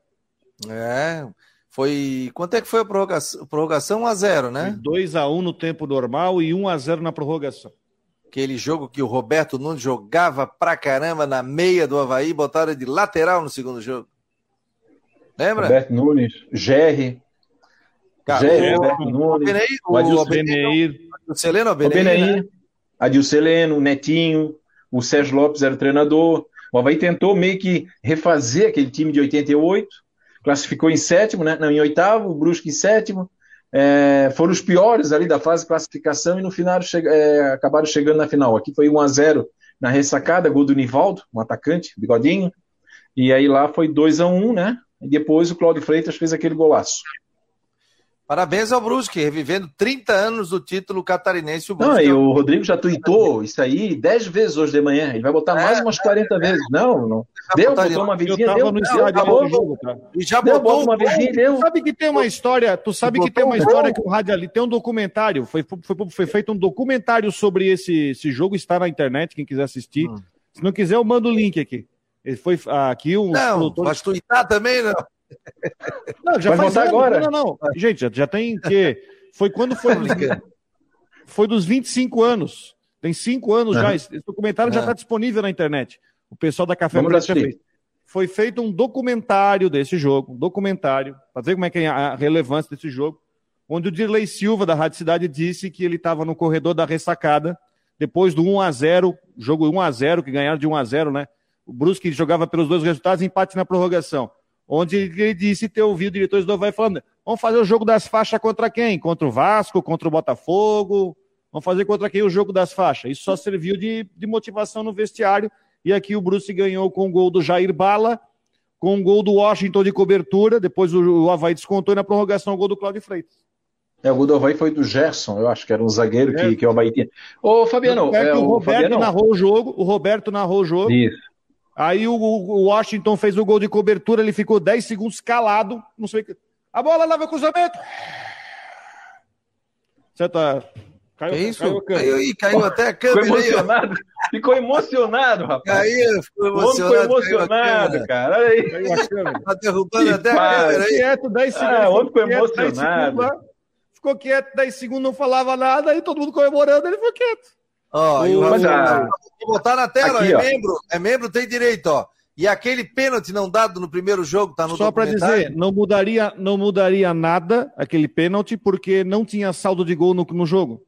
É, foi. Quanto é que foi a prorrogação? Prorrogação 1x0, né? 2x1 no tempo normal e 1x0 na prorrogação. Aquele jogo que o Roberto Nunes jogava pra caramba na meia do Havaí, botaram de lateral no segundo jogo. Lembra? Roberto Nunes, Gerry. Gerry, Roberto Nunes. O Adilson Beneir. Adilceleno Beneir. Né? Adilceleno, Netinho. O Sérgio Lopes era o treinador. O Havaí tentou meio que refazer aquele time de 88 classificou em sétimo, né? Não, em oitavo, o Brusque em sétimo. É, foram os piores ali da fase de classificação e no final che é, acabaram chegando na final. Aqui foi 1 a 0 na ressacada, gol do Nivaldo, um atacante, bigodinho. E aí lá foi 2 a 1 né? E depois o Cláudio Freitas fez aquele golaço. Parabéns ao Brusque, revivendo 30 anos do título catarinense. O Brusque. Não, e o Rodrigo já tweetou isso aí 10 vezes hoje de manhã. Ele vai botar é, mais umas 40 é, vezes. Não, não. Deu, botou uma vizinha, deu. No acabou, jogo, tá? E já deu, botou uma vizinha, deu. Tu sabe que tem uma história, tu sabe que tem uma história que o rádio ali tem um documentário, foi, foi, foi feito um documentário sobre esse, esse jogo, está na internet, quem quiser assistir. Hum. Se não quiser, eu mando o link aqui. Ele foi aqui um. Não, produtores... mas twittar também não. Não, já Vai faz agora. Não, não, não. Gente, já, já tem que. Foi quando foi. foi dos 25 anos. Tem cinco anos uhum. já. Esse documentário uhum. já está disponível na internet. O pessoal da Café fez. Foi feito um documentário desse jogo, um documentário, para ver como é que é a relevância desse jogo, onde o Dirley Silva, da Rádio Cidade, disse que ele estava no corredor da ressacada, depois do 1 a 0 jogo 1 a 0 que ganharam de 1 a 0 né? O Brusque jogava pelos dois resultados, empate na prorrogação onde ele disse ter ouvido diretores do Havaí falando: vamos fazer o jogo das faixas contra quem? Contra o Vasco, contra o Botafogo, vamos fazer contra quem o jogo das faixas? Isso só serviu de, de motivação no vestiário. E aqui o Bruce ganhou com o gol do Jair Bala, com o gol do Washington de cobertura, depois o, o Havaí descontou e na prorrogação o gol do Cláudio Freitas. É, o gol do Havaí foi do Gerson, eu acho que era um zagueiro é. que, que o Havaí tinha. Ô, Fabiano, é, o, o Roberto Fabiano. narrou o jogo, o Roberto narrou o jogo. Isso. Aí o, o, Washington fez o gol de cobertura, ele ficou 10 segundos calado, não sei o que. A bola leva cruzamento. Você tá. Caiu, que isso? Caiu, caiu, caiu, caiu até a câmera. Ficou emocionado. Aí, ficou emocionado, rapaz. Caiu, ficou emocionado. Ficou emocionado, cara. Olha aí. Caiu a câmera. Tá derrubando que até a câmera aí. Quieto, 10 segundos. Ah, o homem ficou emocionado. ficou quieto, 10 segundos, não falava nada, aí todo mundo comemorando, ele ficou quieto. Ó, oh, Vou botar na tela, Aqui, é ó. membro, é membro, tem direito, ó. E aquele pênalti não dado no primeiro jogo, tá no Só para dizer, não mudaria, não mudaria nada aquele pênalti, porque não tinha saldo de gol no, no jogo.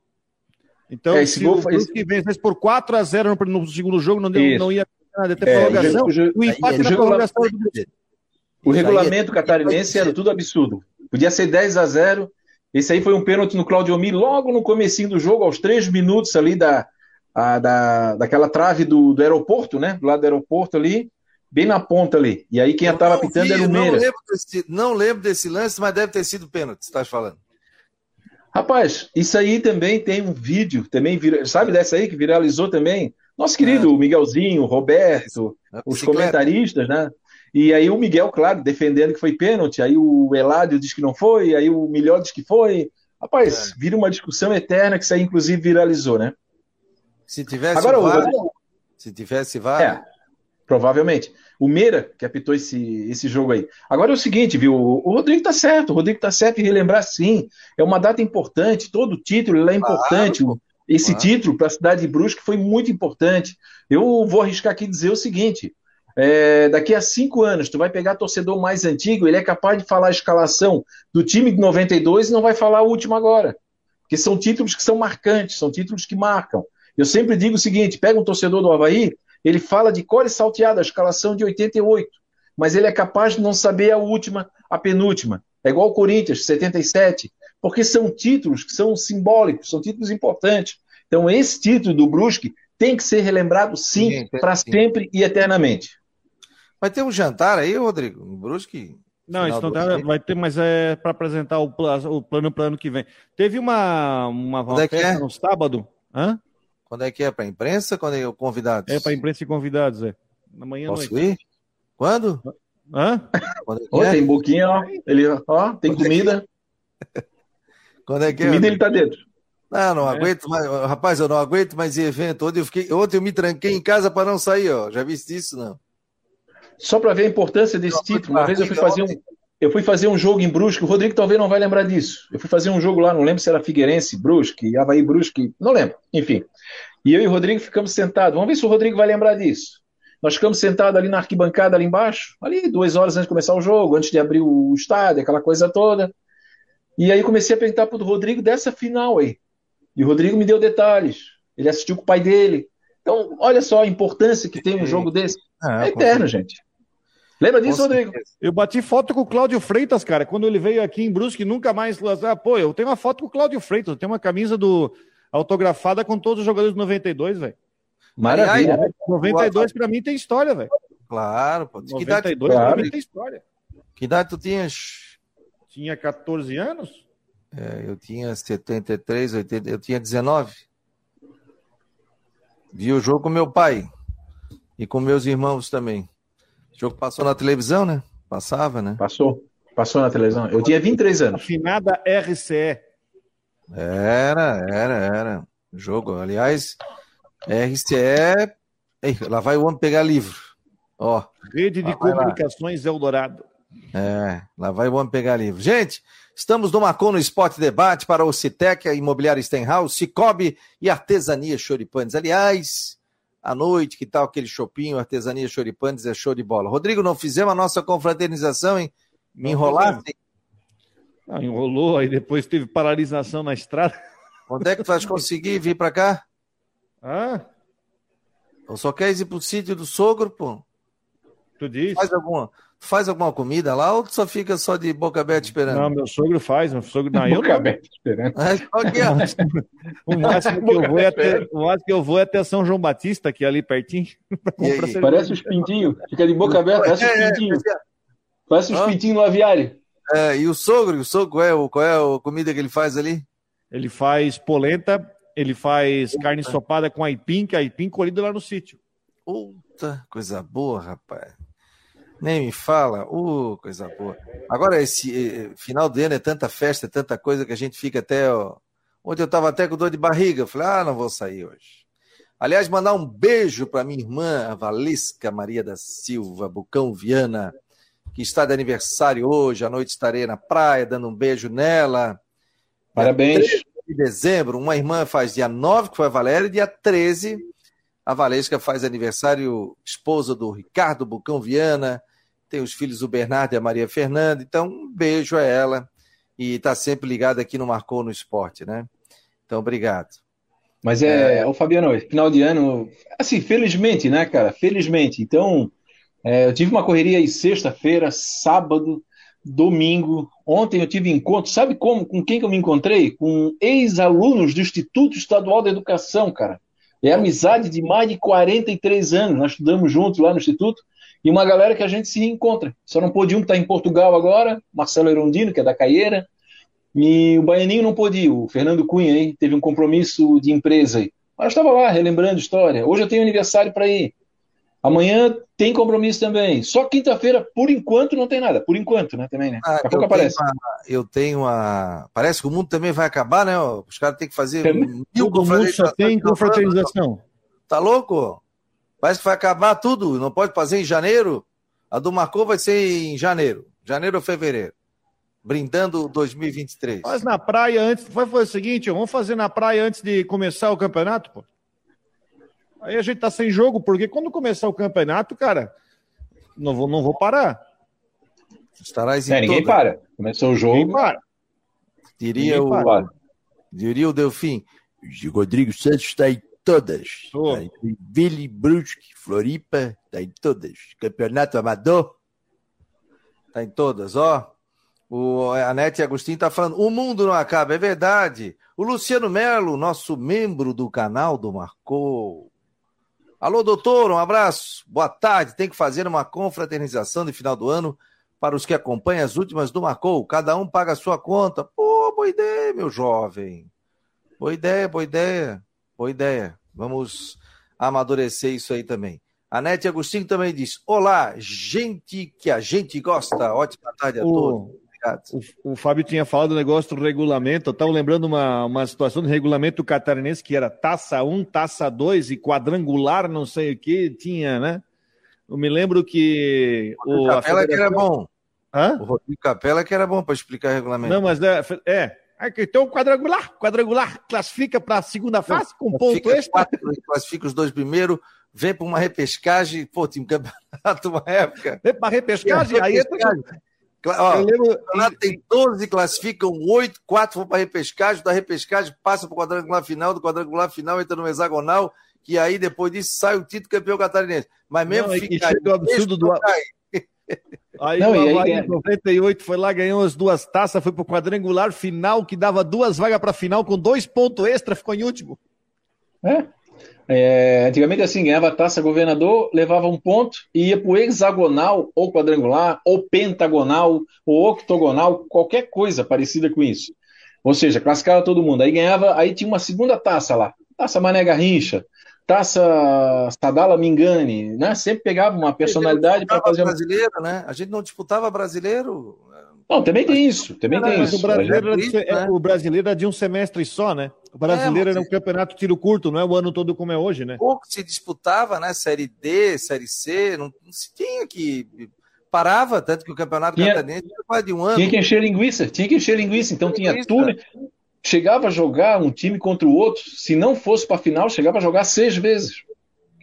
Então, é, se o Brusque vencesse por 4 a 0 no, no segundo jogo, não, deu, não ia nada, ter é, prorrogação. O, o empate na prorrogação O regulamento catarinense era tudo absurdo. Podia ser 10 a 0 Esse aí foi um pênalti no Claudio Mi logo no comecinho do jogo, aos 3 minutos ali da, a, da, daquela trave do, do aeroporto, né? Do lado do aeroporto ali, bem na ponta ali. E aí quem estava pitando era o Meira. Não lembro, desse, não lembro desse lance, mas deve ter sido pênalti, está falando. Rapaz, isso aí também tem um vídeo, também vira, sabe dessa aí que viralizou também? Nosso querido é. Miguelzinho, Roberto, é os comentaristas, né? E aí o Miguel, claro, defendendo que foi pênalti, aí o Eládio diz que não foi, aí o Milhão diz que foi. Rapaz, é. vira uma discussão eterna que isso aí inclusive viralizou, né? Se tivesse Agora, VAR, o... se tivesse VAR. É, provavelmente. O Meira, que apitou esse, esse jogo aí. Agora é o seguinte, viu? O Rodrigo tá certo, o Rodrigo tá certo em relembrar sim. É uma data importante, todo título é importante. Claro. Esse claro. título para a cidade de Brusque foi muito importante. Eu vou arriscar aqui dizer o seguinte: é, daqui a cinco anos, tu vai pegar torcedor mais antigo, ele é capaz de falar a escalação do time de 92 e não vai falar a última agora. Porque são títulos que são marcantes, são títulos que marcam. Eu sempre digo o seguinte: pega um torcedor do Havaí, ele fala de core salteada, a escalação de 88, mas ele é capaz de não saber a última, a penúltima. É igual o Corinthians, 77, porque são títulos que são simbólicos, são títulos importantes. Então, esse título do Brusque tem que ser relembrado, sim, para sempre e eternamente. Vai ter um jantar aí, Rodrigo, no Brusque? Não, isso não tá, vai ter, mas é para apresentar o, o plano para ano que vem. Teve uma, uma, uma é festa é? no sábado. Hã? Quando é que é? Para imprensa? Quando é o convidados? É para imprensa e convidados, é. Na manhã Posso noite. ir? Quando? Hã? Quando é oh, é? Tem boquinha, ó. Ele, ó, tem Quando comida. É Quando é que é? Comida ele tá dentro. Não, não é. aguento mais. Rapaz, eu não aguento mais evento. Ontem eu, fiquei, ontem eu me tranquei em casa para não sair, ó. Já viste isso, não? Só para ver a importância desse título. Uma vez eu fui fazer um. Eu fui fazer um jogo em Brusque, o Rodrigo talvez não vai lembrar disso. Eu fui fazer um jogo lá, não lembro se era Figueirense, Brusque, Havaí Brusque, não lembro. Enfim. E eu e o Rodrigo ficamos sentados. Vamos ver se o Rodrigo vai lembrar disso. Nós ficamos sentados ali na arquibancada, ali embaixo, ali duas horas antes de começar o jogo, antes de abrir o estádio, aquela coisa toda. E aí comecei a perguntar para o Rodrigo dessa final aí. E o Rodrigo me deu detalhes. Ele assistiu com o pai dele. Então, olha só a importância que tem um jogo desse. É, é eterno, gente. Lembra disso, Rodrigo? Eu bati foto com o Cláudio Freitas, cara, quando ele veio aqui em Brusque, nunca mais. Ah, pô, eu tenho uma foto com o Cláudio Freitas, eu tenho uma camisa do autografada com todos os jogadores do 92, velho. Maravilha. Aliás, 92 para mim tem história, velho. Claro, pô. Que 92 idade, pra mim tem história. Que idade tu tinhas? Tinha 14 anos? É, eu tinha 73, 80, eu tinha 19. Vi o jogo com meu pai e com meus irmãos também. O jogo passou na televisão, né? Passava, né? Passou. Passou na televisão. Eu tinha 23 anos. Afinada RCE. Era, era, era. Jogo. Aliás, RCE. Ei, lá vai o homem pegar livro. Ó. Rede de Comunicações Eldorado. É, lá vai o homem pegar livro. Gente, estamos no Marcon no Esporte Debate para o Citec, a Imobiliária Stenhouse, Cicobi e Artesania Choripanes. Aliás, à noite, que tal aquele chopinho, Artesania Choripanes, é show de bola. Rodrigo, não fizemos a nossa confraternização, hein? Me enrolasse? Ah, enrolou, aí depois teve paralisação na estrada. Quando é que tu vais conseguir vir para cá? Ah? Ou só queres ir pro sítio do sogro, pô? Tu diz? Faz alguma, faz alguma comida lá ou só fica só de boca aberta esperando? Não, meu sogro faz, meu sogro. Não, eu boca não. aberta esperando. o, máximo que eu vou é até, o máximo que eu vou é até São João Batista, que é ali pertinho. Parece os pintinhos, fica de boca aberta, parece os é, é, pintinhos. É, parece os pintinhos no aviário. É, e o sogro, o sogro, qual é, qual é a comida que ele faz ali? Ele faz polenta, ele faz carne ensopada com aipim, que é aipim colhido lá no sítio. Puta, coisa boa, rapaz. Nem me fala, uh, coisa boa. Agora, esse eh, final do ano é tanta festa, é tanta coisa que a gente fica até. Ó... Ontem eu estava até com dor de barriga. Eu falei, ah, não vou sair hoje. Aliás, mandar um beijo para minha irmã, a Valesca Maria da Silva, Bucão Viana, que está de aniversário hoje. À noite estarei na praia, dando um beijo nela. Parabéns. De dezembro, uma irmã faz dia 9, que foi a Valéria, e dia 13, a Valesca faz aniversário, esposa do Ricardo Bucão Viana tem os filhos o Bernardo e a Maria Fernanda, então um beijo a ela e está sempre ligada aqui no Marcou no Esporte, né? Então, obrigado. Mas é, é... o Fabiano, final de ano, assim, felizmente, né, cara? Felizmente. Então, é, eu tive uma correria aí sexta-feira, sábado, domingo. Ontem eu tive encontro, sabe como? Com quem que eu me encontrei? Com ex-alunos do Instituto Estadual da Educação, cara. É amizade de mais de 43 anos. Nós estudamos juntos lá no Instituto e uma galera que a gente se encontra. Só não pôde um que está em Portugal agora, Marcelo Erondino, que é da Caieira, e o Baianinho não pôde ir, o Fernando Cunha aí, teve um compromisso de empresa aí. Mas estava lá, relembrando história. Hoje eu tenho aniversário para ir. Amanhã tem compromisso também. Só quinta-feira, por enquanto, não tem nada. Por enquanto, né? Também, né? Ah, Daqui a pouco aparece. Uma, eu tenho a. Parece que o mundo também vai acabar, né? Os caras têm que fazer. Mil Todo mundo só tem confraternização. Tá louco? Parece que vai acabar tudo, não pode fazer em janeiro. A do Marcou vai ser em janeiro, janeiro ou fevereiro. Brindando 2023. Mas na praia antes. Vai fazer o seguinte, vamos fazer na praia antes de começar o campeonato, pô. Aí a gente tá sem jogo, porque quando começar o campeonato, cara, não vou, não vou parar. Estarás em é, ninguém para. Começou o jogo. Ninguém para. Diria ninguém o. Para. Diria o Delfim. O Rodrigo Santos está em todas. Oh. Tá em Billy Brusque, Floripa, tá em todas. Campeonato Amador, tá em todas, ó. O Anete Agostinho tá falando, o mundo não acaba, é verdade. O Luciano Melo, nosso membro do canal do Marcou. Alô, doutor, um abraço. Boa tarde. Tem que fazer uma confraternização de final do ano para os que acompanham as últimas do Marcou. Cada um paga a sua conta. Pô, boa ideia, meu jovem. Boa ideia, boa ideia. Boa ideia. Vamos amadurecer isso aí também. A Nete Agostinho também diz: Olá, gente que a gente gosta. Ótima tarde a o, todos. Obrigado. O, o, Fábio tinha falado do negócio do regulamento. Eu estava lembrando uma, uma situação do regulamento catarinense que era taça 1, taça 2 e quadrangular, não sei o que, tinha, né? Eu me lembro que. O, Capela federação... que era bom. Hã? O Rodrigo Capela que era bom para explicar o regulamento. Não, mas é, é então, quadrangular, quadrangular classifica para a segunda fase com ponto extra. Quatro, classifica os dois primeiros, vem para uma repescagem, pô, tinha um campeonato uma época. Vem para repescagem, aí entra. Ó, lembro... O campeonato tem 12, classificam 8, 4 vão para repescagem, da repescagem passa para o quadrangular final, do quadrangular final entra no hexagonal, que aí depois disso sai o título campeão catarinense. Mas mesmo Não, fica aí, o absurdo do. Aí não, o Havaí, em 98 foi lá, ganhou as duas taças, foi pro quadrangular final, que dava duas vagas para final, com dois pontos extra, ficou em último. É. é antigamente, assim, ganhava a taça governador, levava um ponto e ia pro hexagonal, ou quadrangular, ou pentagonal, ou octogonal, qualquer coisa parecida com isso. Ou seja, classificava todo mundo. Aí ganhava, aí tinha uma segunda taça lá, taça Mané Garrincha, Taça Sadala Mingani, né? Sempre pegava uma personalidade para fazer. brasileiro, né? A gente não disputava brasileiro. Não, também tem isso, também tem isso. O brasileiro, era de, é, o brasileiro era de um semestre só, né? O brasileiro é, era um campeonato tiro curto, não é o ano todo como é hoje, né? Pouco se disputava, né? Série D, Série C, não, não se tinha que parava, tanto que o campeonato tinha, catarinense era quase de um ano. Tinha que encher linguiça, tinha que encher linguiça, então tinha, tinha túnel, chegava a jogar um time contra o outro, se não fosse para a final, chegava a jogar seis vezes.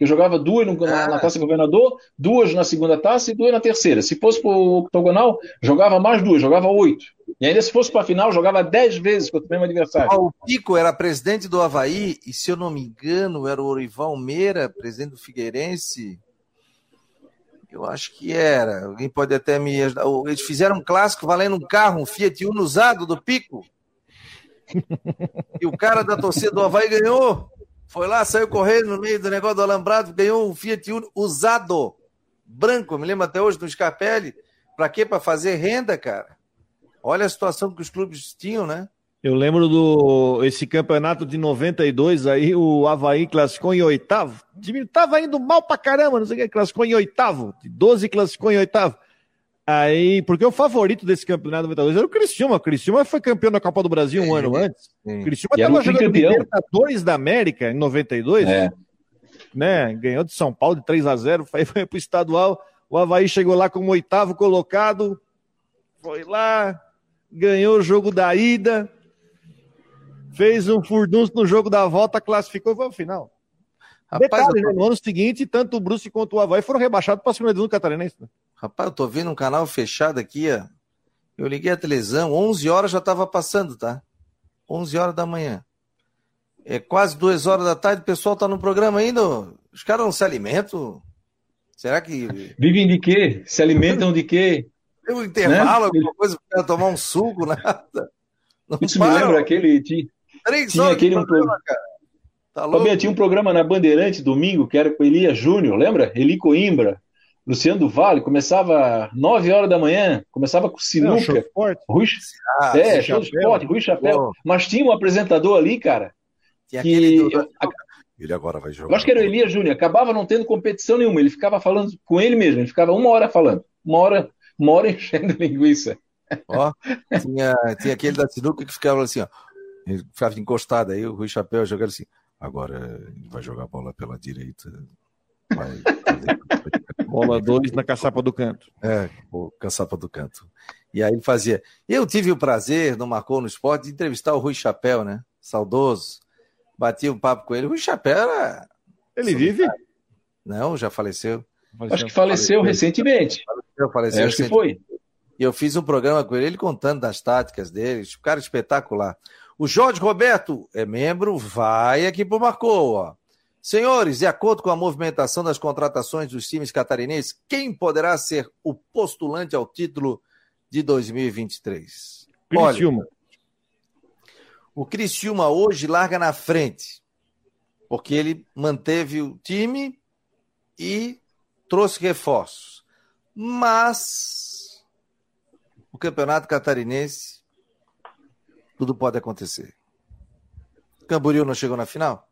Eu jogava duas no, na, na, taça governador, duas na segunda taça e duas na terceira. Se fosse para o octogonal, jogava mais duas, jogava oito. E ainda se fosse para a final, jogava dez vezes contra o mesmo adversário. O Pico era presidente do Havaí, e se eu não me engano, era o Orival Meira, presidente do Figueirense. Eu acho que era. Alguém pode até me ajudar. Eles fizeram um clássico valendo um carro, um Fiat Uno usado do Pico. E o cara da torcida do Havaí ganhou. Foi lá, saiu correndo no meio do negócio do alambrado, ganhou um Fiat Uno usado, branco, me lembro até hoje, no Scarpelli. Pra quê? Pra fazer renda, cara. Olha a situação que os clubes tinham, né? Eu lembro do esse campeonato de 92, aí o Havaí classificou em oitavo. Tava indo mal pra caramba, não sei o que, classificou em oitavo. De 12 classificou em oitavo. Aí, porque o favorito desse campeonato 92 era o Criciúma. O Criciúma foi campeão da Copa do Brasil um é, ano antes. O Criciúma estava jogando Libertadores da América em 92. É. Né? Ganhou de São Paulo de 3 a 0 foi, foi pro estadual. O Havaí chegou lá como oitavo colocado. Foi lá, ganhou o jogo da ida fez um furdunço no jogo da volta, classificou e foi ao final. Rapaz, Detalhe, né? no ano seguinte, tanto o Bruce quanto o Havaí foram rebaixados para a segunda divisão catarinense. Né? Rapaz, eu tô vendo um canal fechado aqui, ó. Eu liguei a televisão, 11 horas já estava passando, tá? 11 horas da manhã. É quase duas horas da tarde, o pessoal tá no programa ainda. Os caras não se alimentam? Será que. Vivem de quê? Se alimentam de quê? Tem um intervalo, né? alguma coisa para tomar um suco, nada. Não Isso me lembra aquele. Três tinha aquele um programa, cara. Tá louco? tinha um programa na Bandeirante domingo que era com Elia Júnior, lembra? Eli Coimbra, Luciano do Vale, começava nove horas da manhã, começava com sinuca. É, Rui, ah, é, show esporte, Rui Chapéu. Mas tinha um apresentador ali, cara. Tinha que do... ele agora vai jogar. Eu acho que era o Elia Júnior, acabava não tendo competição nenhuma, ele ficava falando com ele mesmo, ele ficava uma hora falando, uma hora, uma hora enchendo linguiça. Ó, tinha, tinha aquele da sinuca que ficava assim, ó. Ele ficava encostado aí, o Rui Chapéu jogando assim. Agora ele vai jogar a bola pela direita. Bola 2 na caçapa do canto. É, o caçapa do canto. E aí ele fazia. Eu tive o prazer, no Marcou no Esporte, de entrevistar o Rui Chapéu, né? Saudoso. Bati um papo com ele. O Rui Chapéu era. Ele vive? Não, já faleceu. faleceu. Acho que faleceu, faleceu recentemente. Faleceu, faleceu é, acho que foi. E eu fiz um programa com ele, ele contando das táticas dele. Cara espetacular. O Jorge Roberto é membro, vai aqui para o Marcou. Ó. Senhores, de acordo com a movimentação das contratações dos times catarinenses, quem poderá ser o postulante ao título de 2023? Criciúma. Olha, o Criciúma hoje larga na frente, porque ele manteve o time e trouxe reforços. Mas o Campeonato Catarinense tudo pode acontecer. Camboriú não chegou na final?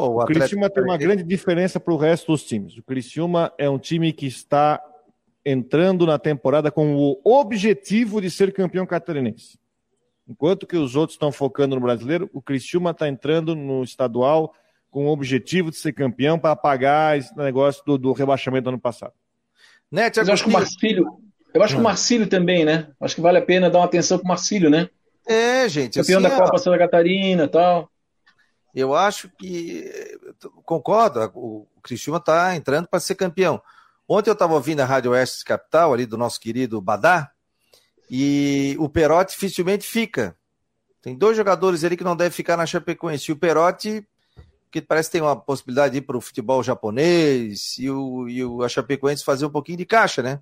Oh, o, o Criciúma tem uma grande diferença para o resto dos times. O Criciúma é um time que está entrando na temporada com o objetivo de ser campeão catarinense. Enquanto que os outros estão focando no brasileiro, o Criciúma está entrando no estadual com o objetivo de ser campeão para apagar esse negócio do, do rebaixamento do ano passado. Net, Mas eu acho que o Marcílio, eu acho que o ah. Marcílio também, né? Acho que vale a pena dar uma atenção pro Marcílio, né? É, gente. Campeão assim, da Copa Santa Catarina e tal. Eu acho que. Concordo, o Cristiúma está entrando para ser campeão. Ontem eu estava ouvindo a Rádio Oeste Capital, ali do nosso querido Badá, e o Perotti dificilmente fica. Tem dois jogadores ali que não devem ficar na Chapecoense. E o Perotti, que parece que tem uma possibilidade de ir para o futebol japonês, e o, e o a Chapecoense fazer um pouquinho de caixa, né?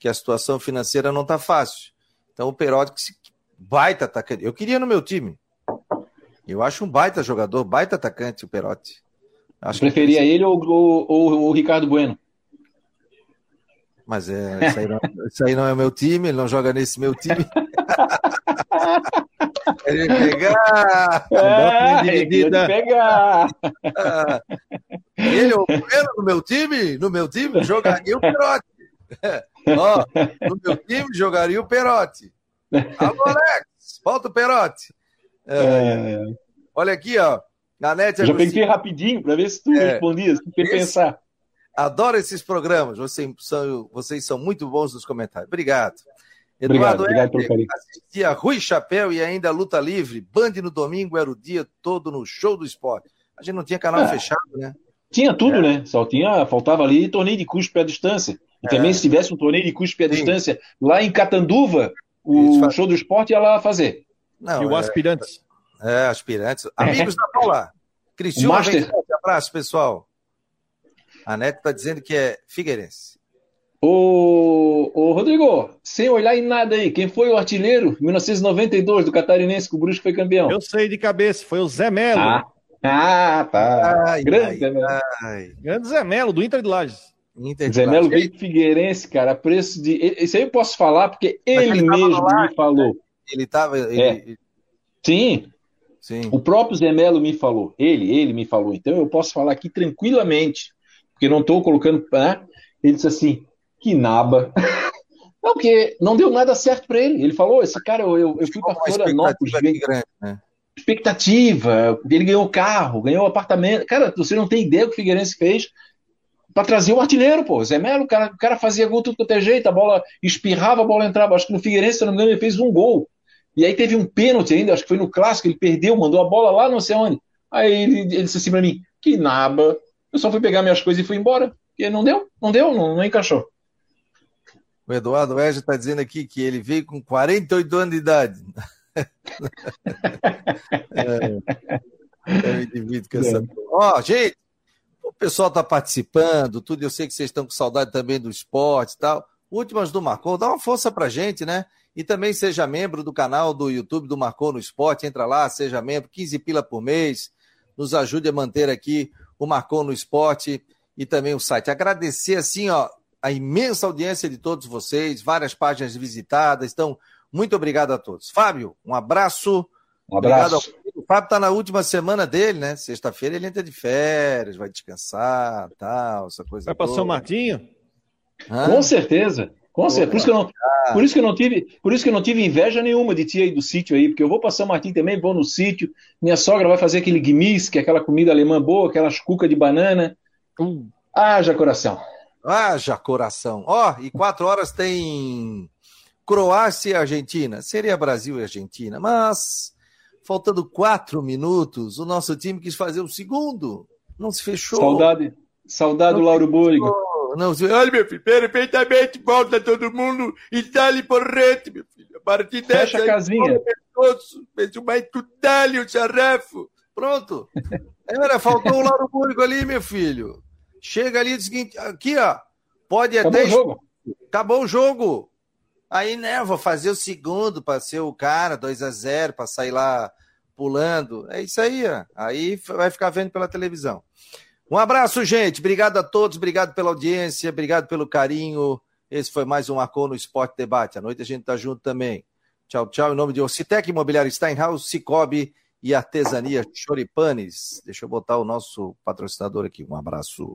que a situação financeira não está fácil. Então o Perotti, baita atacante. Eu queria no meu time. Eu acho um baita jogador, baita atacante o Perotti. Acho Preferia que... ele ou, ou, ou, o Ricardo Bueno? Mas é, isso, aí não, isso aí não é meu time, ele não joga nesse meu time. Ele pegar. É, dividida. pegar. Ele é o Bueno no meu time? No meu time jogaria o Perotti. Ó, no meu time jogaria o Perotti. Alô, Alex, falta o Perotti. É, é. Olha aqui, ó. Na net. Já pensei rapidinho para ver se tu é, respondia, se tu pensar. Adoro esses programas. Vocês são, vocês são muito bons nos comentários. Obrigado. Eduardo obrigado, obrigado assistia Rui Chapéu e ainda Luta Livre. Band no domingo era o dia todo no show do esporte. A gente não tinha canal é. fechado, né? Tinha tudo, é. né? Só tinha, faltava ali torneio de cuspe à distância. E é. também, se tivesse um torneio de cuspe à Sim. distância lá em Catanduva, o faz... show do esporte ia lá fazer. Não, e o é... aspirantes. É, aspirantes. Amigos da Paula. Cristiano, Master... abraço, pessoal. A Neto está dizendo que é Figueirense. Ô, ô, Rodrigo, sem olhar em nada aí, quem foi o artilheiro 1992 do Catarinense que o Brusque foi campeão? Eu sei de cabeça, foi o Zé Melo. Ah, ah tá. Ai, Grande ai, Zé Melo. Ai. Grande Zé Melo, do Inter de Lages. Inter de Zé Melo veio Figueirense, cara, preço de. Isso aí eu posso falar porque ele, ele mesmo me falou. Ele estava. Ele... É. Sim. Sim. O próprio Zé Melo me falou. Ele, ele me falou. Então eu posso falar aqui tranquilamente, porque não estou colocando. Né? Ele disse assim: que naba. Não, porque não deu nada certo para ele. Ele falou: esse cara, eu, eu fui para Florianópolis. Grande, né? Expectativa, ele ganhou carro, ganhou apartamento. Cara, você não tem ideia do que o Figueirense fez para trazer o artilheiro, pô. Zé Melo, o cara, o cara fazia gol tudo quanto é jeito, a bola espirrava, a bola entrava. Acho que no Figueirense, se não me engano, ele fez um gol. E aí teve um pênalti ainda, acho que foi no clássico, ele perdeu, mandou a bola lá não sei onde. Aí ele, ele disse assim para mim: que naba. Eu só fui pegar minhas coisas e fui embora. E não deu, não deu, não, não encaixou. O Eduardo Weger está dizendo aqui que ele veio com 48 anos de idade. é, eu me divido com essa. Ó, oh, gente, o pessoal está participando, tudo. Eu sei que vocês estão com saudade também do esporte e tal. Últimas do Marcou, dá uma força pra gente, né? E também seja membro do canal do YouTube do Marcou no Esporte. Entra lá, seja membro, 15 pila por mês. Nos ajude a manter aqui o Marcou no Esporte e também o site. Agradecer, assim, ó, a imensa audiência de todos vocês, várias páginas visitadas. Então, muito obrigado a todos. Fábio, um abraço. Um abraço. Ao... O Fábio está na última semana dele, né? Sexta-feira ele entra de férias, vai descansar, tal, essa coisa. Vai para São Martinho? Hã? Com certeza. Com certeza. Por isso, que eu não, por, isso que eu não tive, por isso que eu não tive inveja nenhuma de ti aí do sítio aí, porque eu vou para São Martinho também, vou no sítio. Minha sogra vai fazer aquele guimis, que é aquela comida alemã boa, aquelas cuca de banana. Hum. Haja coração. Haja coração. Ó, oh, e quatro horas tem Croácia e Argentina. Seria Brasil e Argentina, mas faltando quatro minutos, o nosso time quis fazer o segundo. Não se fechou. Saudade. Saudade do Lauro Búrigo. Não, olha, meu filho, perfeitamente, volta todo mundo e dá-lhe porrete, meu filho. A partir dessa. Fecha a casinha. Fez o mais dá-lhe o charrefo. Pronto. Era, faltou o Lauro Búrigo ali, meu filho. Chega ali e diz seguinte: aqui, ó, pode Acabou até. O jogo. Acabou o jogo. Aí, né, vou fazer o segundo para ser o cara, 2 a 0 para sair lá pulando. É isso aí, ó. Aí vai ficar vendo pela televisão. Um abraço, gente. Obrigado a todos, obrigado pela audiência, obrigado pelo carinho. Esse foi mais um Marcou no Esporte Debate. À noite a gente tá junto também. Tchau, tchau. Em nome de Ocitec Imobiliário Steinhaus, Cicobi e Artesania Choripanes. Deixa eu botar o nosso patrocinador aqui. Um abraço.